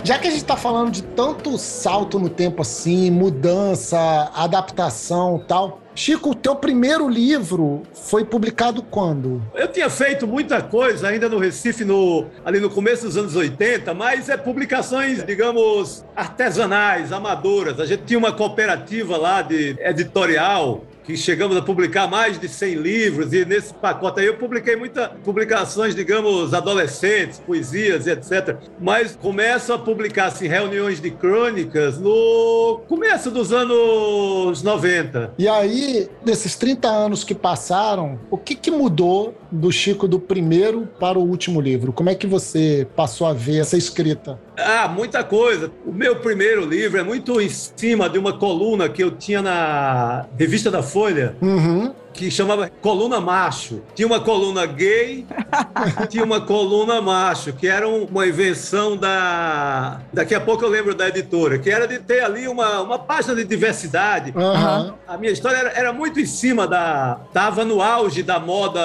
Speaker 4: Já que a gente tá falando de tanto salto no tempo assim, mudança, adaptação tal, Chico, o teu primeiro livro foi publicado quando?
Speaker 3: Eu tinha feito muita coisa ainda no Recife, no, ali no começo dos anos 80, mas é publicações, digamos, artesanais, amadoras. A gente tinha uma cooperativa lá de editorial que chegamos a publicar mais de 100 livros, e nesse pacote aí eu publiquei muitas publicações, digamos, adolescentes, poesias, etc. Mas começo a publicar assim, reuniões de crônicas no começo dos anos 90.
Speaker 4: E aí, nesses 30 anos que passaram, o que, que mudou do Chico do primeiro para o último livro? Como é que você passou a ver essa escrita?
Speaker 3: Ah, muita coisa. O meu primeiro livro é muito em cima de uma coluna que eu tinha na revista da Folha.
Speaker 4: Uhum
Speaker 3: que chamava Coluna Macho. Tinha uma coluna gay, tinha uma coluna macho, que era uma invenção da. Daqui a pouco eu lembro da editora, que era de ter ali uma, uma página de diversidade.
Speaker 4: Uhum.
Speaker 3: A minha história era, era, muito em cima da. Estava no auge da moda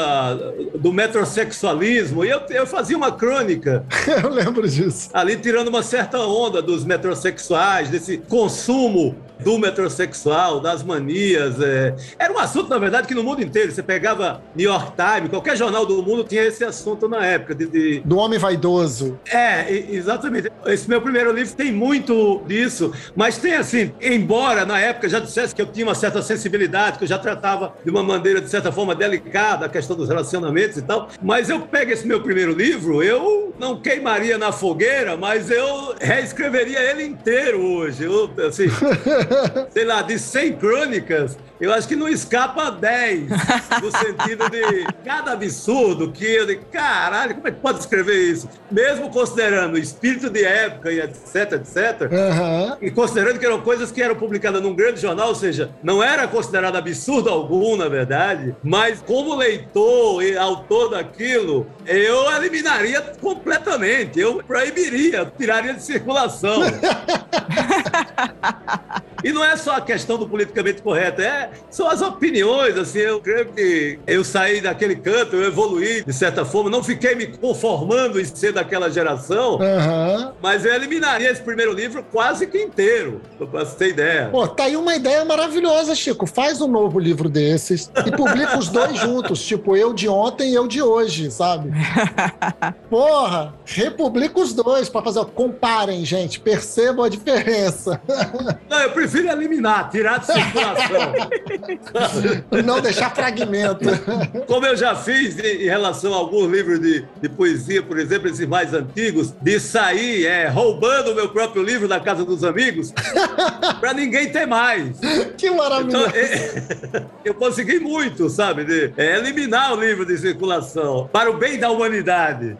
Speaker 3: do metrosexualismo, e eu, eu fazia uma crônica.
Speaker 4: eu lembro disso.
Speaker 3: Ali tirando uma certa onda dos metrosexuais, desse consumo do metrosexual, das manias. É... Era um assunto, na verdade, que no mundo inteiro, você pegava New York Times, qualquer jornal do mundo tinha esse assunto na época. De, de...
Speaker 4: Do homem vaidoso.
Speaker 3: É, exatamente. Esse meu primeiro livro tem muito disso, mas tem assim, embora na época já dissesse que eu tinha uma certa sensibilidade, que eu já tratava de uma maneira, de certa forma, delicada a questão dos relacionamentos e tal, mas eu pego esse meu primeiro livro, eu não queimaria na fogueira, mas eu reescreveria ele inteiro hoje. Eu, assim, sei lá, de 100 crônicas, eu acho que não escapa 10, no sentido de cada absurdo que eu de caralho, como é que pode escrever isso? Mesmo considerando o espírito de época e etc, etc,
Speaker 4: uhum.
Speaker 3: e considerando que eram coisas que eram publicadas num grande jornal, ou seja, não era considerado absurdo algum, na verdade, mas como leitor e autor daquilo, eu eliminaria completamente, eu proibiria, tiraria de circulação. E não é só a questão do politicamente correto, é, são as opiniões, assim, eu creio que eu saí daquele canto, eu evoluí de certa forma, não fiquei me conformando em ser daquela geração,
Speaker 4: uhum.
Speaker 3: mas eu eliminaria esse primeiro livro quase que inteiro, pra você ter ideia.
Speaker 4: Pô, tá aí uma ideia maravilhosa, Chico, faz um novo livro desses e publica os dois juntos, tipo, eu de ontem e eu de hoje, sabe? Porra, republica os dois pra fazer, comparem, gente, percebam a diferença.
Speaker 3: Não, eu prefiro prefiro eliminar, tirar de circulação.
Speaker 4: Não deixar fragmento.
Speaker 3: Como eu já fiz em relação a alguns livros de, de poesia, por exemplo, esses mais antigos, de sair é, roubando o meu próprio livro da casa dos amigos, para ninguém ter mais.
Speaker 4: Que maravilha! Então,
Speaker 3: é, eu consegui muito, sabe? De, é, eliminar o livro de circulação para o bem da humanidade.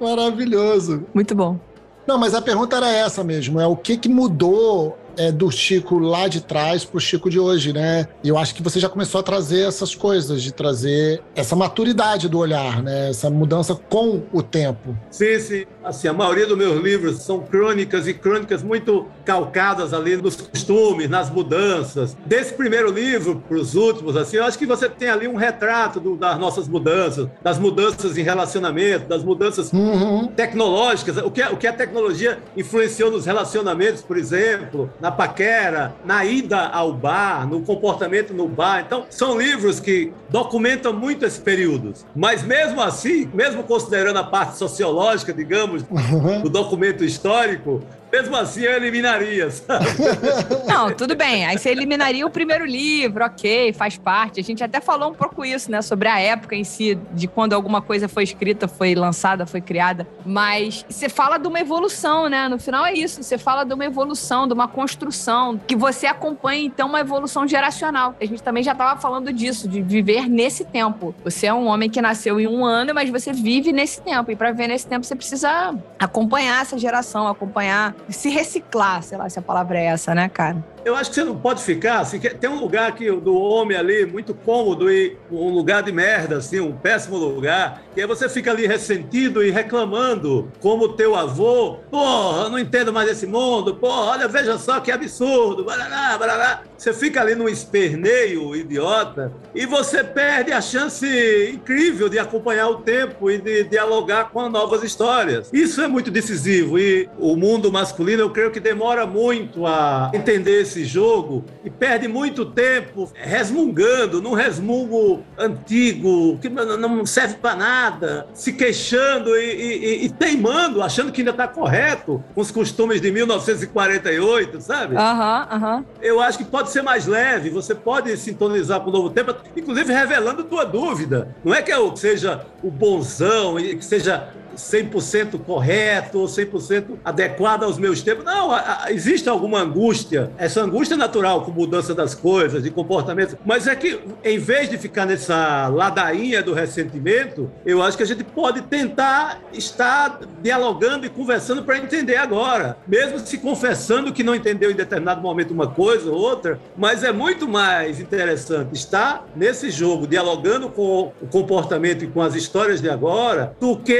Speaker 4: Maravilhoso.
Speaker 2: Muito bom.
Speaker 4: Não, mas a pergunta era essa mesmo: é o que, que mudou é, do Chico lá de trás para o Chico de hoje, né? E eu acho que você já começou a trazer essas coisas, de trazer essa maturidade do olhar, né? Essa mudança com o tempo.
Speaker 3: Sim, sim. Assim, a maioria dos meus livros são crônicas e crônicas muito calcadas ali nos costumes, nas mudanças. Desse primeiro livro para os últimos, assim, eu acho que você tem ali um retrato do, das nossas mudanças, das mudanças em relacionamento, das mudanças
Speaker 4: uhum.
Speaker 3: tecnológicas, o que, o que a tecnologia influenciou nos relacionamentos, por exemplo, na paquera, na ida ao bar, no comportamento no bar. Então, são livros que documentam muito esse período. Mas mesmo assim, mesmo considerando a parte sociológica, digamos,
Speaker 4: uhum.
Speaker 3: do documento histórico, mesmo assim, eu eliminaria, sabe?
Speaker 2: Não, tudo bem. Aí você eliminaria o primeiro livro, ok, faz parte. A gente até falou um pouco isso, né? Sobre a época em si, de quando alguma coisa foi escrita, foi lançada, foi criada. Mas você fala de uma evolução, né? No final é isso. Você fala de uma evolução, de uma construção, que você acompanha, então, uma evolução geracional. A gente também já estava falando disso, de viver nesse tempo. Você é um homem que nasceu em um ano, mas você vive nesse tempo. E para viver nesse tempo, você precisa acompanhar essa geração, acompanhar se reciclar, sei lá se a palavra é essa, né, cara?
Speaker 3: Eu acho que você não pode ficar assim. Tem um lugar aqui do homem ali muito cômodo e um lugar de merda, assim, um péssimo lugar. E aí você fica ali ressentido e reclamando, como teu avô. Porra, eu não entendo mais esse mundo. Porra, olha, veja só que absurdo. Barará, barará. Você fica ali num esperneio idiota e você perde a chance incrível de acompanhar o tempo e de dialogar com novas histórias. Isso é muito decisivo e o mundo masculino, eu creio que demora muito a entender esse esse jogo e perde muito tempo resmungando, num resmungo antigo, que não serve para nada, se queixando e, e, e, teimando, achando que ainda está correto com os costumes de 1948, sabe?
Speaker 2: Aham, uhum, aham. Uhum.
Speaker 3: Eu acho que pode ser mais leve, você pode sintonizar com o novo tempo, inclusive revelando tua dúvida. Não é que eu seja o bonzão e que seja 100% correto ou 100% adequado aos meus tempos. Não, a, a, existe alguma angústia. Essa angústia é natural com mudança das coisas, de comportamento. Mas é que, em vez de ficar nessa ladainha do ressentimento, eu acho que a gente pode tentar estar dialogando e conversando para entender agora. Mesmo se confessando que não entendeu em determinado momento uma coisa ou outra, mas é muito mais interessante estar nesse jogo, dialogando com o comportamento e com as histórias de agora, do que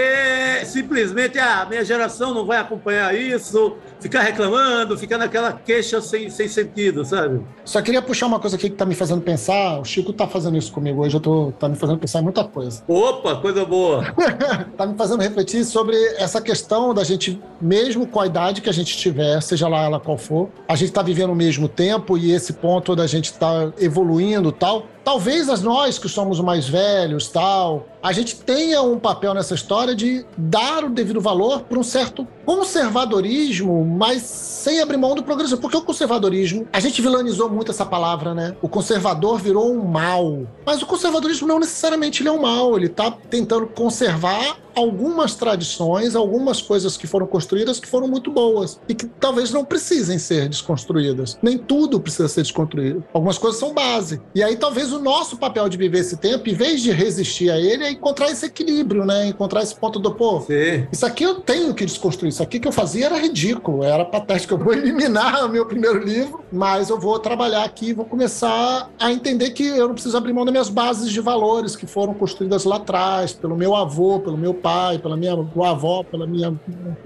Speaker 3: simplesmente, ah, minha geração não vai acompanhar isso, ficar reclamando, ficar naquela queixa sem, sem sentido, sabe?
Speaker 4: Só queria puxar uma coisa aqui que tá me fazendo pensar. O Chico tá fazendo isso comigo hoje, eu tô, tá me fazendo pensar em muita coisa.
Speaker 3: Opa, coisa boa!
Speaker 4: tá me fazendo refletir sobre essa questão da gente, mesmo com a idade que a gente tiver, seja lá ela qual for, a gente tá vivendo o mesmo tempo e esse ponto da gente tá evoluindo tal. Talvez nós que somos mais velhos, tal, a gente tenha um papel nessa história de dar o devido valor para um certo conservadorismo, mas sem abrir mão do progresso. Porque o conservadorismo, a gente vilanizou muito essa palavra, né? O conservador virou um mal. Mas o conservadorismo não necessariamente ele é um mal, ele está tentando conservar algumas tradições, algumas coisas que foram construídas que foram muito boas e que talvez não precisem ser desconstruídas. Nem tudo precisa ser desconstruído. Algumas coisas são base. E aí talvez o nosso papel de viver esse tempo, em vez de resistir a ele, é encontrar esse equilíbrio, né? Encontrar esse ponto do pô. Sim. Isso aqui eu tenho que desconstruir. Isso aqui que eu fazia era ridículo, era patético. Eu vou eliminar o meu primeiro livro, mas eu vou trabalhar aqui, vou começar a entender que eu não preciso abrir mão das minhas bases de valores que foram construídas lá atrás, pelo meu avô, pelo meu pai, pela minha avó, pela minha.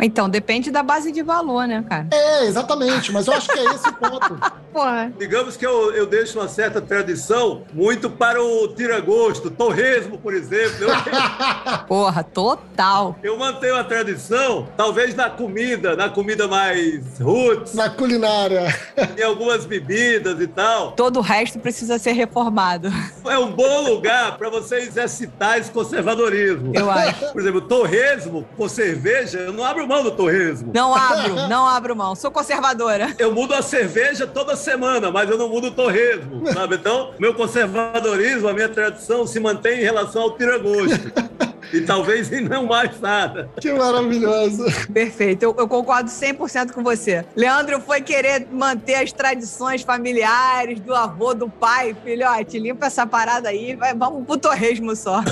Speaker 2: Então, depende da base de valor, né, cara?
Speaker 4: É, exatamente, mas eu acho que é esse o ponto.
Speaker 3: Porra. Digamos que eu, eu deixo uma certa tradição muito para o tira-gosto, torresmo, por exemplo. Eu...
Speaker 2: Porra, total.
Speaker 3: Eu mantenho a tradição, talvez na comida, na comida mais roots.
Speaker 4: Na culinária.
Speaker 3: Em algumas bebidas e tal.
Speaker 2: Todo o resto precisa ser reformado.
Speaker 3: É um bom lugar para você exercitar esse conservadorismo.
Speaker 2: Eu acho.
Speaker 3: Por exemplo, torresmo com cerveja, eu não abro mão do torresmo.
Speaker 2: Não abro, não abro mão. Sou conservadora.
Speaker 3: Eu mudo a cerveja toda semana, mas eu não mudo o torresmo, sabe? Então, meu conservadorismo, a minha tradição se mantém em relação ao tiragosto. E talvez e não mais nada.
Speaker 4: Que maravilhoso.
Speaker 2: Perfeito, eu, eu concordo 100% com você. Leandro foi querer manter as tradições familiares do avô, do pai. Filhote, limpa essa parada aí, vai, vamos pro torresmo só.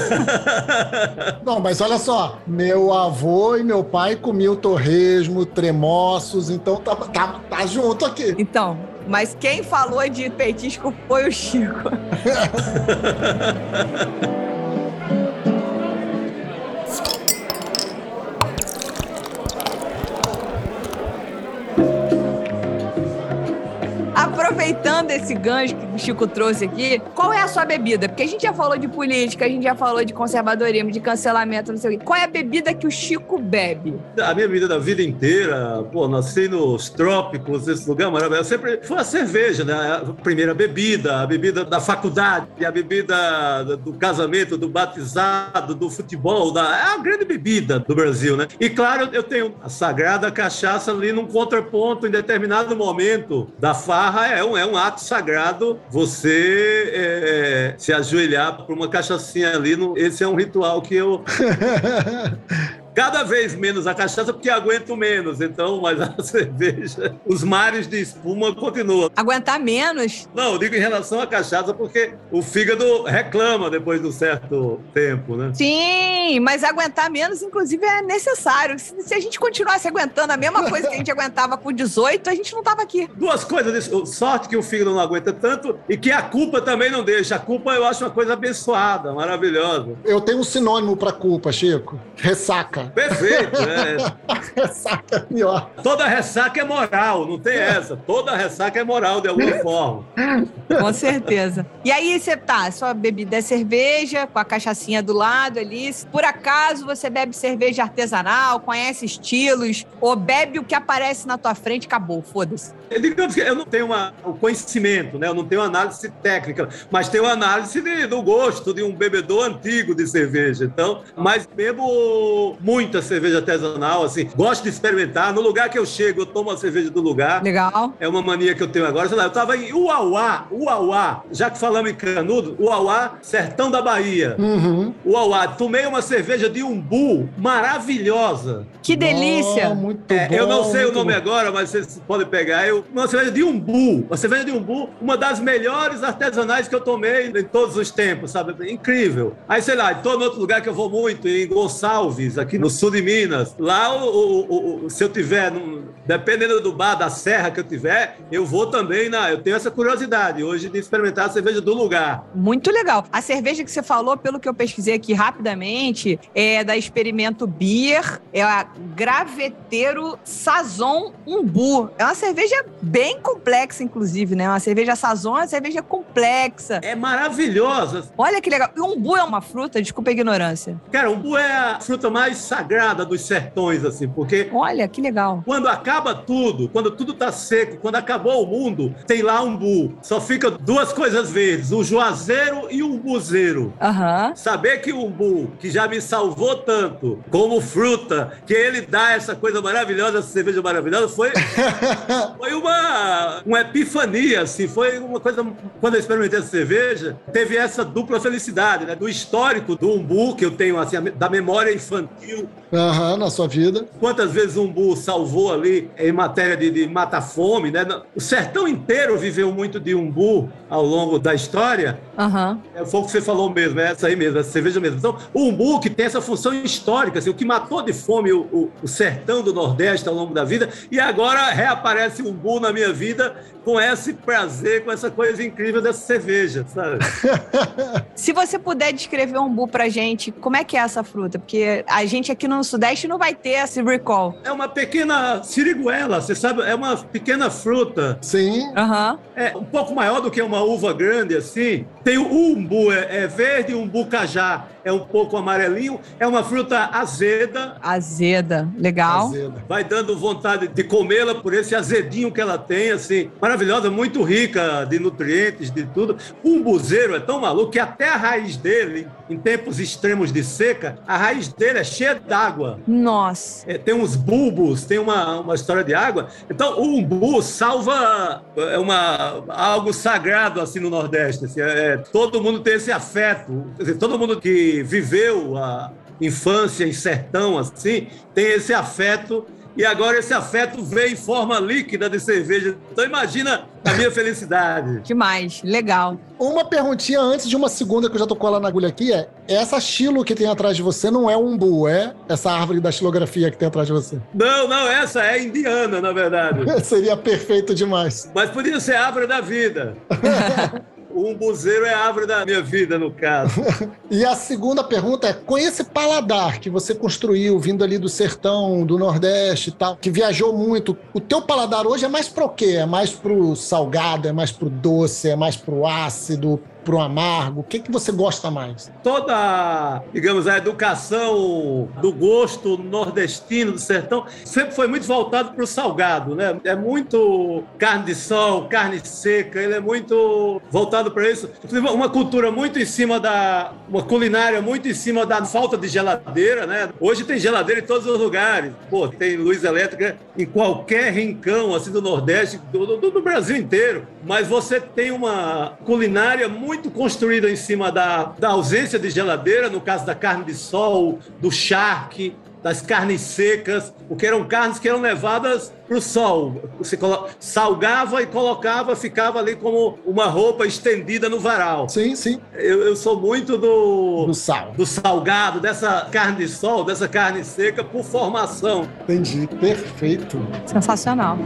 Speaker 4: Não, mas olha só, meu avô e meu pai comiam torresmo, tremoços, então tá, tá, tá junto aqui.
Speaker 2: Então, mas quem falou de petisco foi o Chico. aproveitando esse gancho que o Chico trouxe aqui, qual é a sua bebida? Porque a gente já falou de política, a gente já falou de conservadorismo, de cancelamento, não sei o quê. Qual é a bebida que o Chico bebe?
Speaker 3: A minha bebida da vida inteira, pô, nasci nos trópicos, esse lugar maravilhoso. Sempre foi a cerveja, né? A primeira bebida, a bebida da faculdade, a bebida do casamento, do batizado, do futebol, da... é a grande bebida do Brasil, né? E claro, eu tenho a sagrada cachaça ali num contraponto em determinado momento da farra, é um, é um ato sagrado você é, se ajoelhar por uma cachaçinha ali. No, esse é um ritual que eu cada vez menos a cachaça porque aguento menos. Então, mas a cerveja, os mares de espuma continuam.
Speaker 2: Aguentar menos?
Speaker 3: Não, eu digo em relação à cachaça porque o fígado reclama depois de um certo tempo, né?
Speaker 2: Sim, mas aguentar menos, inclusive, é necessário. Se, se a gente continuasse aguentando a mesma coisa que a gente aguentava com 18, a gente não tava aqui.
Speaker 3: Duas coisas disso. Sorte que o fígado não aguenta tanto e que a culpa também não deixa. A culpa eu acho uma coisa abençoada, maravilhosa.
Speaker 4: Eu tenho um sinônimo para culpa, Chico. Ressaca.
Speaker 3: Perfeito. É.
Speaker 4: ressaca é pior.
Speaker 3: Toda ressaca é moral, não tem essa. Toda ressaca é moral, de alguma forma.
Speaker 2: Com certeza. E aí você tá, sua bebida é cerveja, com a cachaçinha do lado ali. Por acaso você bebe cerveja artesanal, conhece estilos, ou bebe o que aparece na tua frente, acabou, foda-se.
Speaker 3: Digamos que eu não tenho uma, o conhecimento, né? eu não tenho análise técnica, mas tenho análise de, do gosto de um bebedor antigo de cerveja. Então, mas bebo muita cerveja artesanal, assim, gosto de experimentar. No lugar que eu chego, eu tomo a cerveja do lugar.
Speaker 2: Legal.
Speaker 3: É uma mania que eu tenho agora. Sei lá, eu tava em Uauá, Uauá, já que falamos em Canudo, Uauá, sertão da Bahia.
Speaker 4: Uhum.
Speaker 3: Uauá, tomei uma cerveja de umbu maravilhosa.
Speaker 2: Que delícia.
Speaker 4: Oh, muito
Speaker 3: É,
Speaker 4: bom.
Speaker 3: eu não sei o nome
Speaker 4: bom.
Speaker 3: agora, mas vocês podem pegar. Eu, uma cerveja de umbu. Uma cerveja de umbu, uma das melhores artesanais que eu tomei em todos os tempos, sabe? Incrível. Aí, sei lá, estou em outro lugar que eu vou muito, em Gonçalves, aqui no sul de Minas. Lá, o, o- o- se eu tiver, dependendo do bar, da serra que eu tiver, eu vou também na. Eu tenho essa curiosidade hoje de experimentar a cerveja do lugar.
Speaker 2: Muito legal. A cerveja que você falou, pelo que eu pesquisei aqui rapidamente, é da Experimento Beer, é a Graveteiro Sazon Umbu. É uma cerveja bem complexa, inclusive, né? Uma cerveja Sazon é uma cerveja complexa.
Speaker 3: É maravilhosa.
Speaker 2: Olha que legal. E umbu é uma fruta? Desculpa a ignorância.
Speaker 3: Cara, umbu é a fruta mais sagrada dos sertões, assim, porque
Speaker 2: Olha, que legal.
Speaker 3: Quando acaba tudo, quando tudo tá seco, quando acabou o mundo, tem lá umbu. Só fica duas coisas verdes, o juazeiro e o umbuzeiro.
Speaker 2: Aham.
Speaker 3: Saber que o umbu, que já me salvou tanto, como fruta, que ele dá essa coisa maravilhosa, essa cerveja maravilhosa, foi, foi uma, uma epifania, assim, foi uma coisa, quando eu experimentei essa cerveja, teve essa dupla felicidade, né, do histórico do umbu, que eu tenho, assim, da memória infantil, you.
Speaker 4: Aham, na sua vida.
Speaker 3: Quantas vezes o umbu salvou ali em matéria de, de mata-fome, né? O sertão inteiro viveu muito de umbu ao longo da história.
Speaker 2: Aham.
Speaker 3: É, Foi o que você falou mesmo, é essa aí mesmo, essa cerveja mesmo. Então, o umbu que tem essa função histórica, assim, o que matou de fome o, o- o sertão do Nordeste ao longo da vida, e agora reaparece o umbu na minha vida com esse prazer, com essa coisa incrível dessa cerveja, sabe?
Speaker 2: Se você puder descrever um umbu pra gente, como é que é essa fruta? Porque a gente aqui no Sudeste não vai ter esse recall.
Speaker 3: É uma pequena siriguela, você sabe? É uma pequena fruta
Speaker 4: Sim.
Speaker 2: Aham.
Speaker 3: É um pouco maior do que uma uva grande, assim. Tem o umbu, é, é verde, o umbu cajá é um pouco amarelinho. É uma fruta azeda,
Speaker 2: Azeda. Legal.
Speaker 4: Azeda.
Speaker 3: vai dando vontade de comê-la por esse azedinho que ela tem, assim. Maravilhosa, muito rica de nutrientes, de tudo. O umbuzeiro é tão maluco que até a raiz dele, em tempos extremos de seca, a raiz dele é cheia d'água.
Speaker 2: Nossa.
Speaker 3: É, tem uns bulbos, tem uma, uma história de água. Então, o umbu salva é uma, algo sagrado assim no Nordeste. assim, é, todo mundo tem esse afeto. Quer dizer, todo mundo que viveu a infância em sertão assim tem esse afeto. E agora esse afeto veio em forma líquida de cerveja. Então imagina a minha felicidade.
Speaker 2: Demais. Legal.
Speaker 4: Uma perguntinha antes de uma segunda que eu já tô colando na agulha aqui é: essa chilo que tem atrás de você não é um umbu, é essa árvore da xilografia que tem atrás de você?
Speaker 3: Não, não, essa é indiana, na verdade.
Speaker 4: Seria perfeito demais.
Speaker 3: Mas podia ser a árvore da vida. O umbuzeiro é a árvore da minha vida, no caso.
Speaker 4: E a segunda pergunta é: com esse paladar que você construiu, vindo ali do sertão, do Nordeste e tal, que viajou muito, o teu paladar hoje é mais pro quê? É mais pro salgado, é mais pro doce, é mais pro ácido, pro amargo? O que, que você gosta mais?
Speaker 3: Toda, digamos, a educação do gosto nordestino do sertão sempre foi muito voltado para o salgado, né? É muito carne de sol, carne seca, ele é muito voltado para isso. Uma cultura muito em cima da. Uma culinária muito em cima da falta de geladeira, né? Hoje tem geladeira em todos os lugares. Pô, tem luz elétrica em qualquer rincão, assim, do Nordeste, do, do- do Brasil inteiro. Mas você tem uma culinária muito construída em cima da, da ausência de geladeira, no caso da carne de sol, do charque, das carnes secas, porque eram carnes que eram levadas para o sol. Você salgava e colocava, ficava ali como uma roupa estendida no varal.
Speaker 4: Sim, sim.
Speaker 3: Eu, eu sou muito do,
Speaker 4: Do sal.
Speaker 3: do salgado, dessa carne de sol, dessa carne seca, por formação.
Speaker 4: Entendi. Perfeito.
Speaker 2: Sensacional.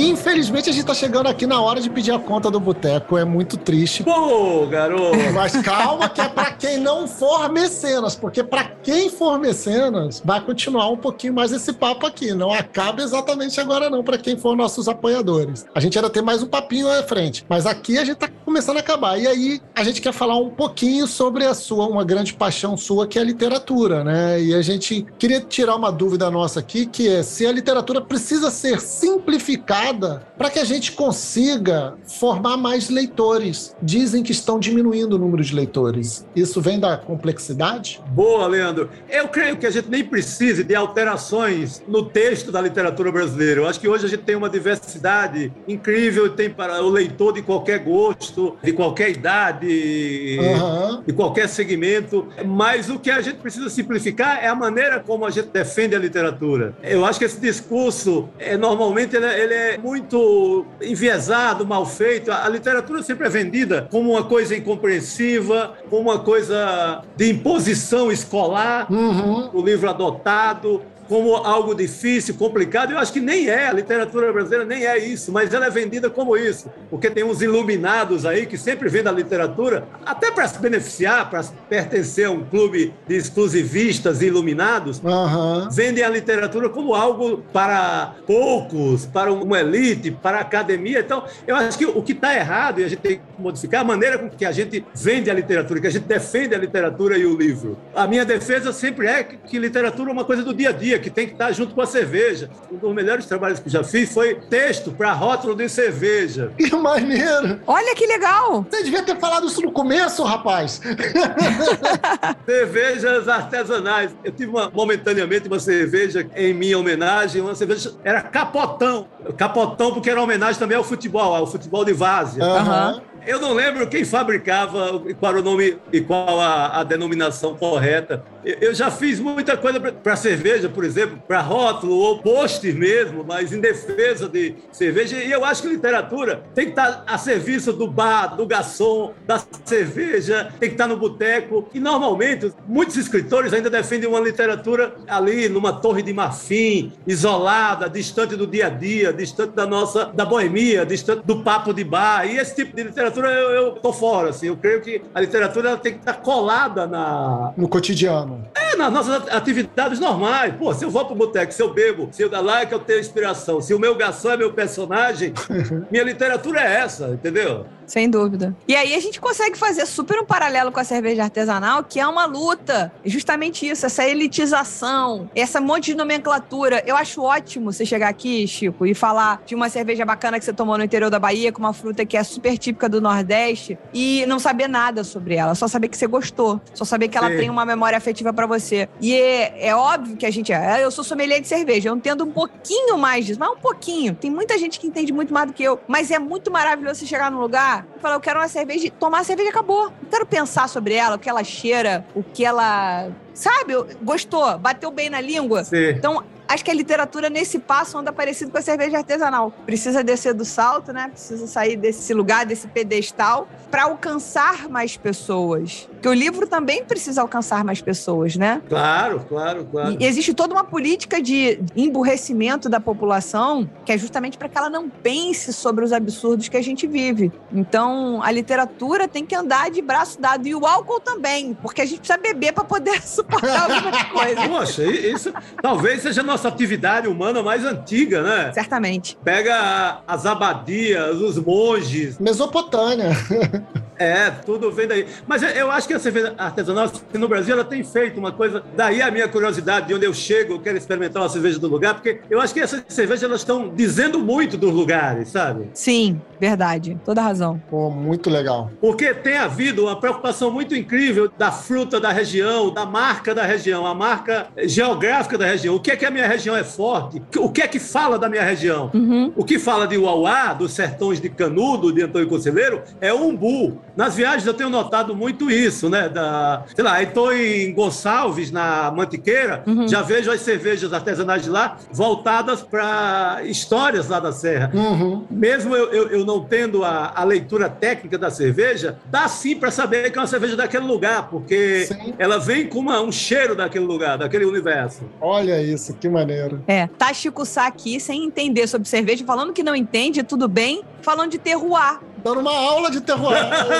Speaker 4: Infelizmente, a gente tá chegando aqui na hora de pedir a conta do boteco. É muito triste.
Speaker 3: Pô, garoto!
Speaker 4: Mas calma, que é pra quem não for mecenas, porque pra quem for mecenas, vai continuar um pouquinho mais esse papo aqui. Não acaba exatamente agora, não, pra quem for nossos apoiadores. A gente ainda tem mais um papinho à frente, mas aqui a gente tá começando a acabar. E aí, a gente quer falar um pouquinho sobre a sua, uma grande paixão sua, que é a literatura, né? E a gente queria tirar uma dúvida nossa aqui, que é se a literatura precisa ser simplificada para que a gente consiga formar mais leitores. Dizem que estão diminuindo o número de leitores. Isso vem da complexidade?
Speaker 3: Boa, Leandro. Eu creio que a gente nem precise de alterações no texto da literatura brasileira. Eu acho que hoje a gente tem uma diversidade incrível, tem para o leitor de qualquer gosto, de qualquer idade, uhum. de qualquer segmento. Mas o que a gente precisa simplificar é a maneira como a gente defende a literatura. Eu acho que esse discurso, é, normalmente, ele é, ele é muito enviesado, mal feito. A literatura sempre é vendida como uma coisa incompreensiva, como uma coisa de imposição escolar, uhum. o livro adotado, como algo difícil, complicado. Eu acho que nem é, a literatura brasileira nem é isso, mas ela é vendida como isso, porque tem uns iluminados aí que sempre vendem a literatura, até para se beneficiar, para pertencer a um clube de exclusivistas e iluminados, uhum. vendem a literatura como algo para poucos, para uma elite, para a academia. Então, eu acho que o que está errado, e a gente tem que modificar, a maneira com que a gente vende a literatura, que a gente defende a literatura e o livro. A minha defesa sempre é que literatura é uma coisa do dia a dia, que tem que estar junto com a cerveja. Um dos melhores trabalhos que já fiz foi texto para rótulo de cerveja.
Speaker 4: Que maneiro!
Speaker 2: Olha que legal!
Speaker 4: Você devia ter falado isso no começo, rapaz.
Speaker 3: Cervejas artesanais. Eu tive uma, momentaneamente uma cerveja em minha homenagem, uma cerveja era capotão. Capotão porque era homenagem também ao futebol, ao futebol de várzea.
Speaker 4: Uhum.
Speaker 3: Eu não lembro quem fabricava e qual o nome e qual a, a denominação correta. Eu já fiz muita coisa para cerveja, por exemplo, para rótulo ou post mesmo, mas em defesa de cerveja. E eu acho que literatura tem que estar a serviço do bar, do garçom, da cerveja, tem que estar no boteco. E normalmente, muitos escritores ainda defendem uma literatura ali numa torre de marfim, isolada, distante do dia a dia, distante da nossa, da boemia, distante do papo de bar. E esse tipo de literatura eu, eu tô fora, assim. Eu creio que a literatura tem que estar colada na...
Speaker 4: No cotidiano.
Speaker 3: É, nas nossas atividades normais. Pô, se eu vou pro boteco, se eu bebo, se eu dá lá é que eu tenho inspiração. Se o meu garçom é meu personagem, minha literatura é essa, entendeu?
Speaker 2: Sem dúvida. E aí a gente consegue fazer super um paralelo com a cerveja artesanal, que é uma luta. Justamente isso, essa elitização, essa monte de nomenclatura. Eu acho ótimo você chegar aqui, Chico, e falar de uma cerveja bacana que você tomou no interior da Bahia, com uma fruta que é super típica do Nordeste, e não saber nada sobre ela, só saber que você gostou, só saber que ela Sim. tem uma memória afetiva para você. E é, é, óbvio que a gente é. Eu sou sommelier de cerveja, eu entendo um pouquinho mais disso, mas um pouquinho. Tem muita gente que entende muito mais do que eu, mas é muito maravilhoso você chegar num lugar falar, eu quero uma cerveja, tomar a cerveja acabou. Não quero pensar sobre ela, o que ela cheira, o que ela. Sabe? Gostou, bateu bem na língua.
Speaker 3: Sim.
Speaker 2: Então, acho que a literatura nesse passo anda parecido com a cerveja artesanal. Precisa descer do salto, né? Precisa sair desse lugar, desse pedestal, para alcançar mais pessoas. Porque o livro também precisa alcançar mais pessoas, né?
Speaker 3: Claro, claro, claro.
Speaker 2: E existe toda uma política de emburrecimento da população, que é justamente para que ela não pense sobre os absurdos que a gente vive. Então, a literatura tem que andar de braço dado e o álcool também, porque a gente precisa beber para poder suportar algumas coisas.
Speaker 3: Poxa, isso talvez seja nossa atividade humana mais antiga, né?
Speaker 2: Certamente.
Speaker 3: Pega as abadias, os monges.
Speaker 4: Mesopotâmia.
Speaker 3: É, tudo vem daí. Mas eu acho que a cerveja artesanal no Brasil ela tem feito uma coisa. Daí a minha curiosidade de onde eu chego, eu quero experimentar uma cerveja do lugar, porque eu acho que essas cervejas elas estão dizendo muito dos lugares, sabe?
Speaker 2: Sim, verdade. Toda razão.
Speaker 4: Pô, muito legal.
Speaker 3: Porque tem havido uma preocupação muito incrível da fruta da região, da marca da região, a marca geográfica da região. O que é que a minha região é forte? O que é que fala da minha região?
Speaker 2: Uhum.
Speaker 3: O que fala de Uauá, dos sertões de Canudo, de Antônio Conselheiro, é umbu Nas viagens eu tenho notado muito isso, né? Da, sei lá, estou em Gonçalves, na Mantiqueira, uhum. já vejo as cervejas artesanais de lá voltadas para histórias lá da Serra. Uhum. Mesmo eu, eu, eu, não tendo a, a, leitura técnica da cerveja, dá sim para saber que é uma cerveja daquele lugar, porque sim. ela vem com uma, um cheiro daquele lugar, daquele universo.
Speaker 4: Olha isso, que maneiro.
Speaker 2: É, tá Chico Sá aqui sem entender sobre cerveja, falando que não entende, tudo bem, falando de terroir.
Speaker 4: Dando uma aula de terroir.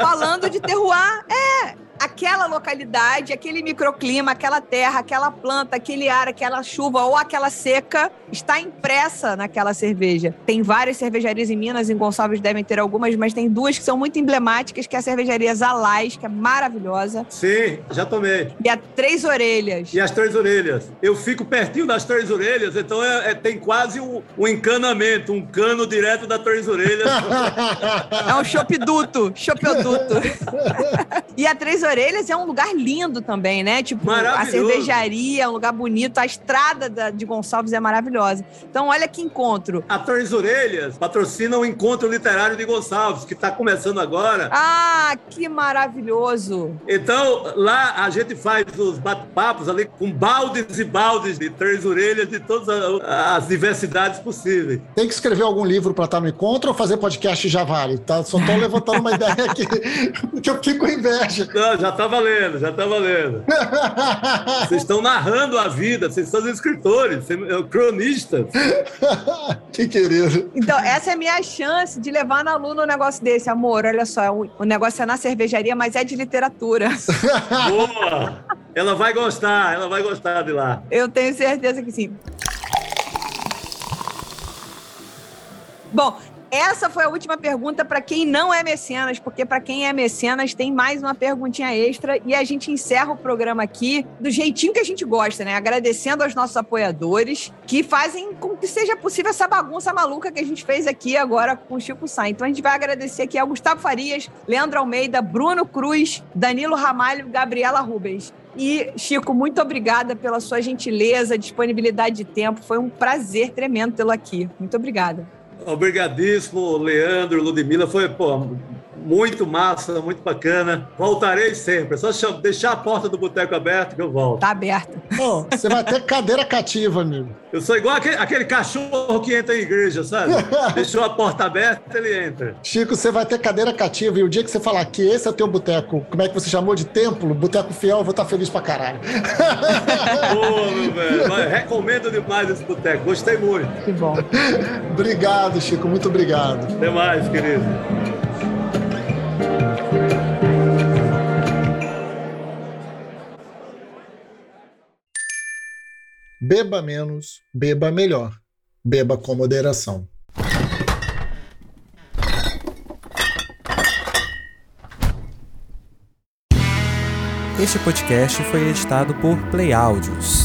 Speaker 2: Falando de terroir, é aquela localidade, aquele microclima, aquela terra, aquela planta, aquele ar, aquela chuva ou aquela seca está impressa naquela cerveja. Tem várias cervejarias em Minas, em Gonçalves devem ter algumas, mas tem duas que são muito emblemáticas, que é a cervejaria Zalais, que é maravilhosa.
Speaker 3: Sim, já tomei.
Speaker 2: E a Três Orelhas.
Speaker 3: E as Três Orelhas. Eu fico pertinho das Três Orelhas, então é, é tem quase um, um, encanamento, um cano direto da Três Orelhas.
Speaker 2: é um chopeduto, chopeduto. e a Três Orelhas é um lugar lindo também, né? Tipo, a cervejaria é um lugar bonito, a estrada da, de Gonçalves é maravilhosa. Então, olha que encontro.
Speaker 3: A Três Orelhas patrocina o Encontro Literário de Gonçalves, que está começando agora.
Speaker 2: Ah, que maravilhoso!
Speaker 3: Então, lá a gente faz os bate-papos ali com baldes e baldes de Três Orelhas de todas as diversidades possíveis.
Speaker 4: Tem que escrever algum livro para estar no encontro ou fazer podcast já vale? Tá? Só estou levantando uma ideia aqui, que eu fico com inveja.
Speaker 3: Não, já tá valendo, já tá valendo. vocês estão narrando a vida, vocês são escritores, é cronistas.
Speaker 4: que querido.
Speaker 2: Então, essa é a minha chance de levar na aluna um negócio desse, amor. Olha só, o negócio é na cervejaria, mas é de literatura.
Speaker 3: Boa! Ela vai gostar, ela vai gostar de lá.
Speaker 2: Eu tenho certeza que sim. Bom, essa foi a última pergunta para quem não é mecenas, porque para quem é mecenas tem mais uma perguntinha extra e a gente encerra o programa aqui do jeitinho que a gente gosta, né? Agradecendo aos nossos apoiadores que fazem com que seja possível essa bagunça maluca que a gente fez aqui agora com o Chico Sá. Então a gente vai agradecer aqui ao Gustavo Farias, Leandro Almeida, Bruno Cruz, Danilo Ramalho, Gabriela Rubens. E, Chico, muito obrigada pela sua gentileza, disponibilidade de tempo. Foi um prazer tremendo tê-lo aqui. Muito obrigada.
Speaker 3: Obrigadíssimo, Leandro, Ludmila. Foi, pô, muito massa, muito bacana. Voltarei sempre. É só deixar a porta do boteco aberta que eu volto.
Speaker 2: Tá aberta.
Speaker 4: Oh, você vai ter cadeira cativa, amigo.
Speaker 3: Eu sou igual aquele, aquele cachorro que entra em igreja, sabe? Deixou a porta aberta, ele entra.
Speaker 4: Chico, você vai ter cadeira cativa e o dia que você falar que esse é o teu boteco, como é que você chamou de templo, boteco fiel, eu vou estar feliz pra caralho.
Speaker 3: Pô, meu velho. Recomendo demais esse boteco. Gostei muito.
Speaker 2: Que bom.
Speaker 4: obrigado, Chico. Muito obrigado.
Speaker 3: Até mais, querido.
Speaker 4: Beba menos, beba melhor. Beba com moderação.
Speaker 5: Este podcast foi editado por Play Áudios.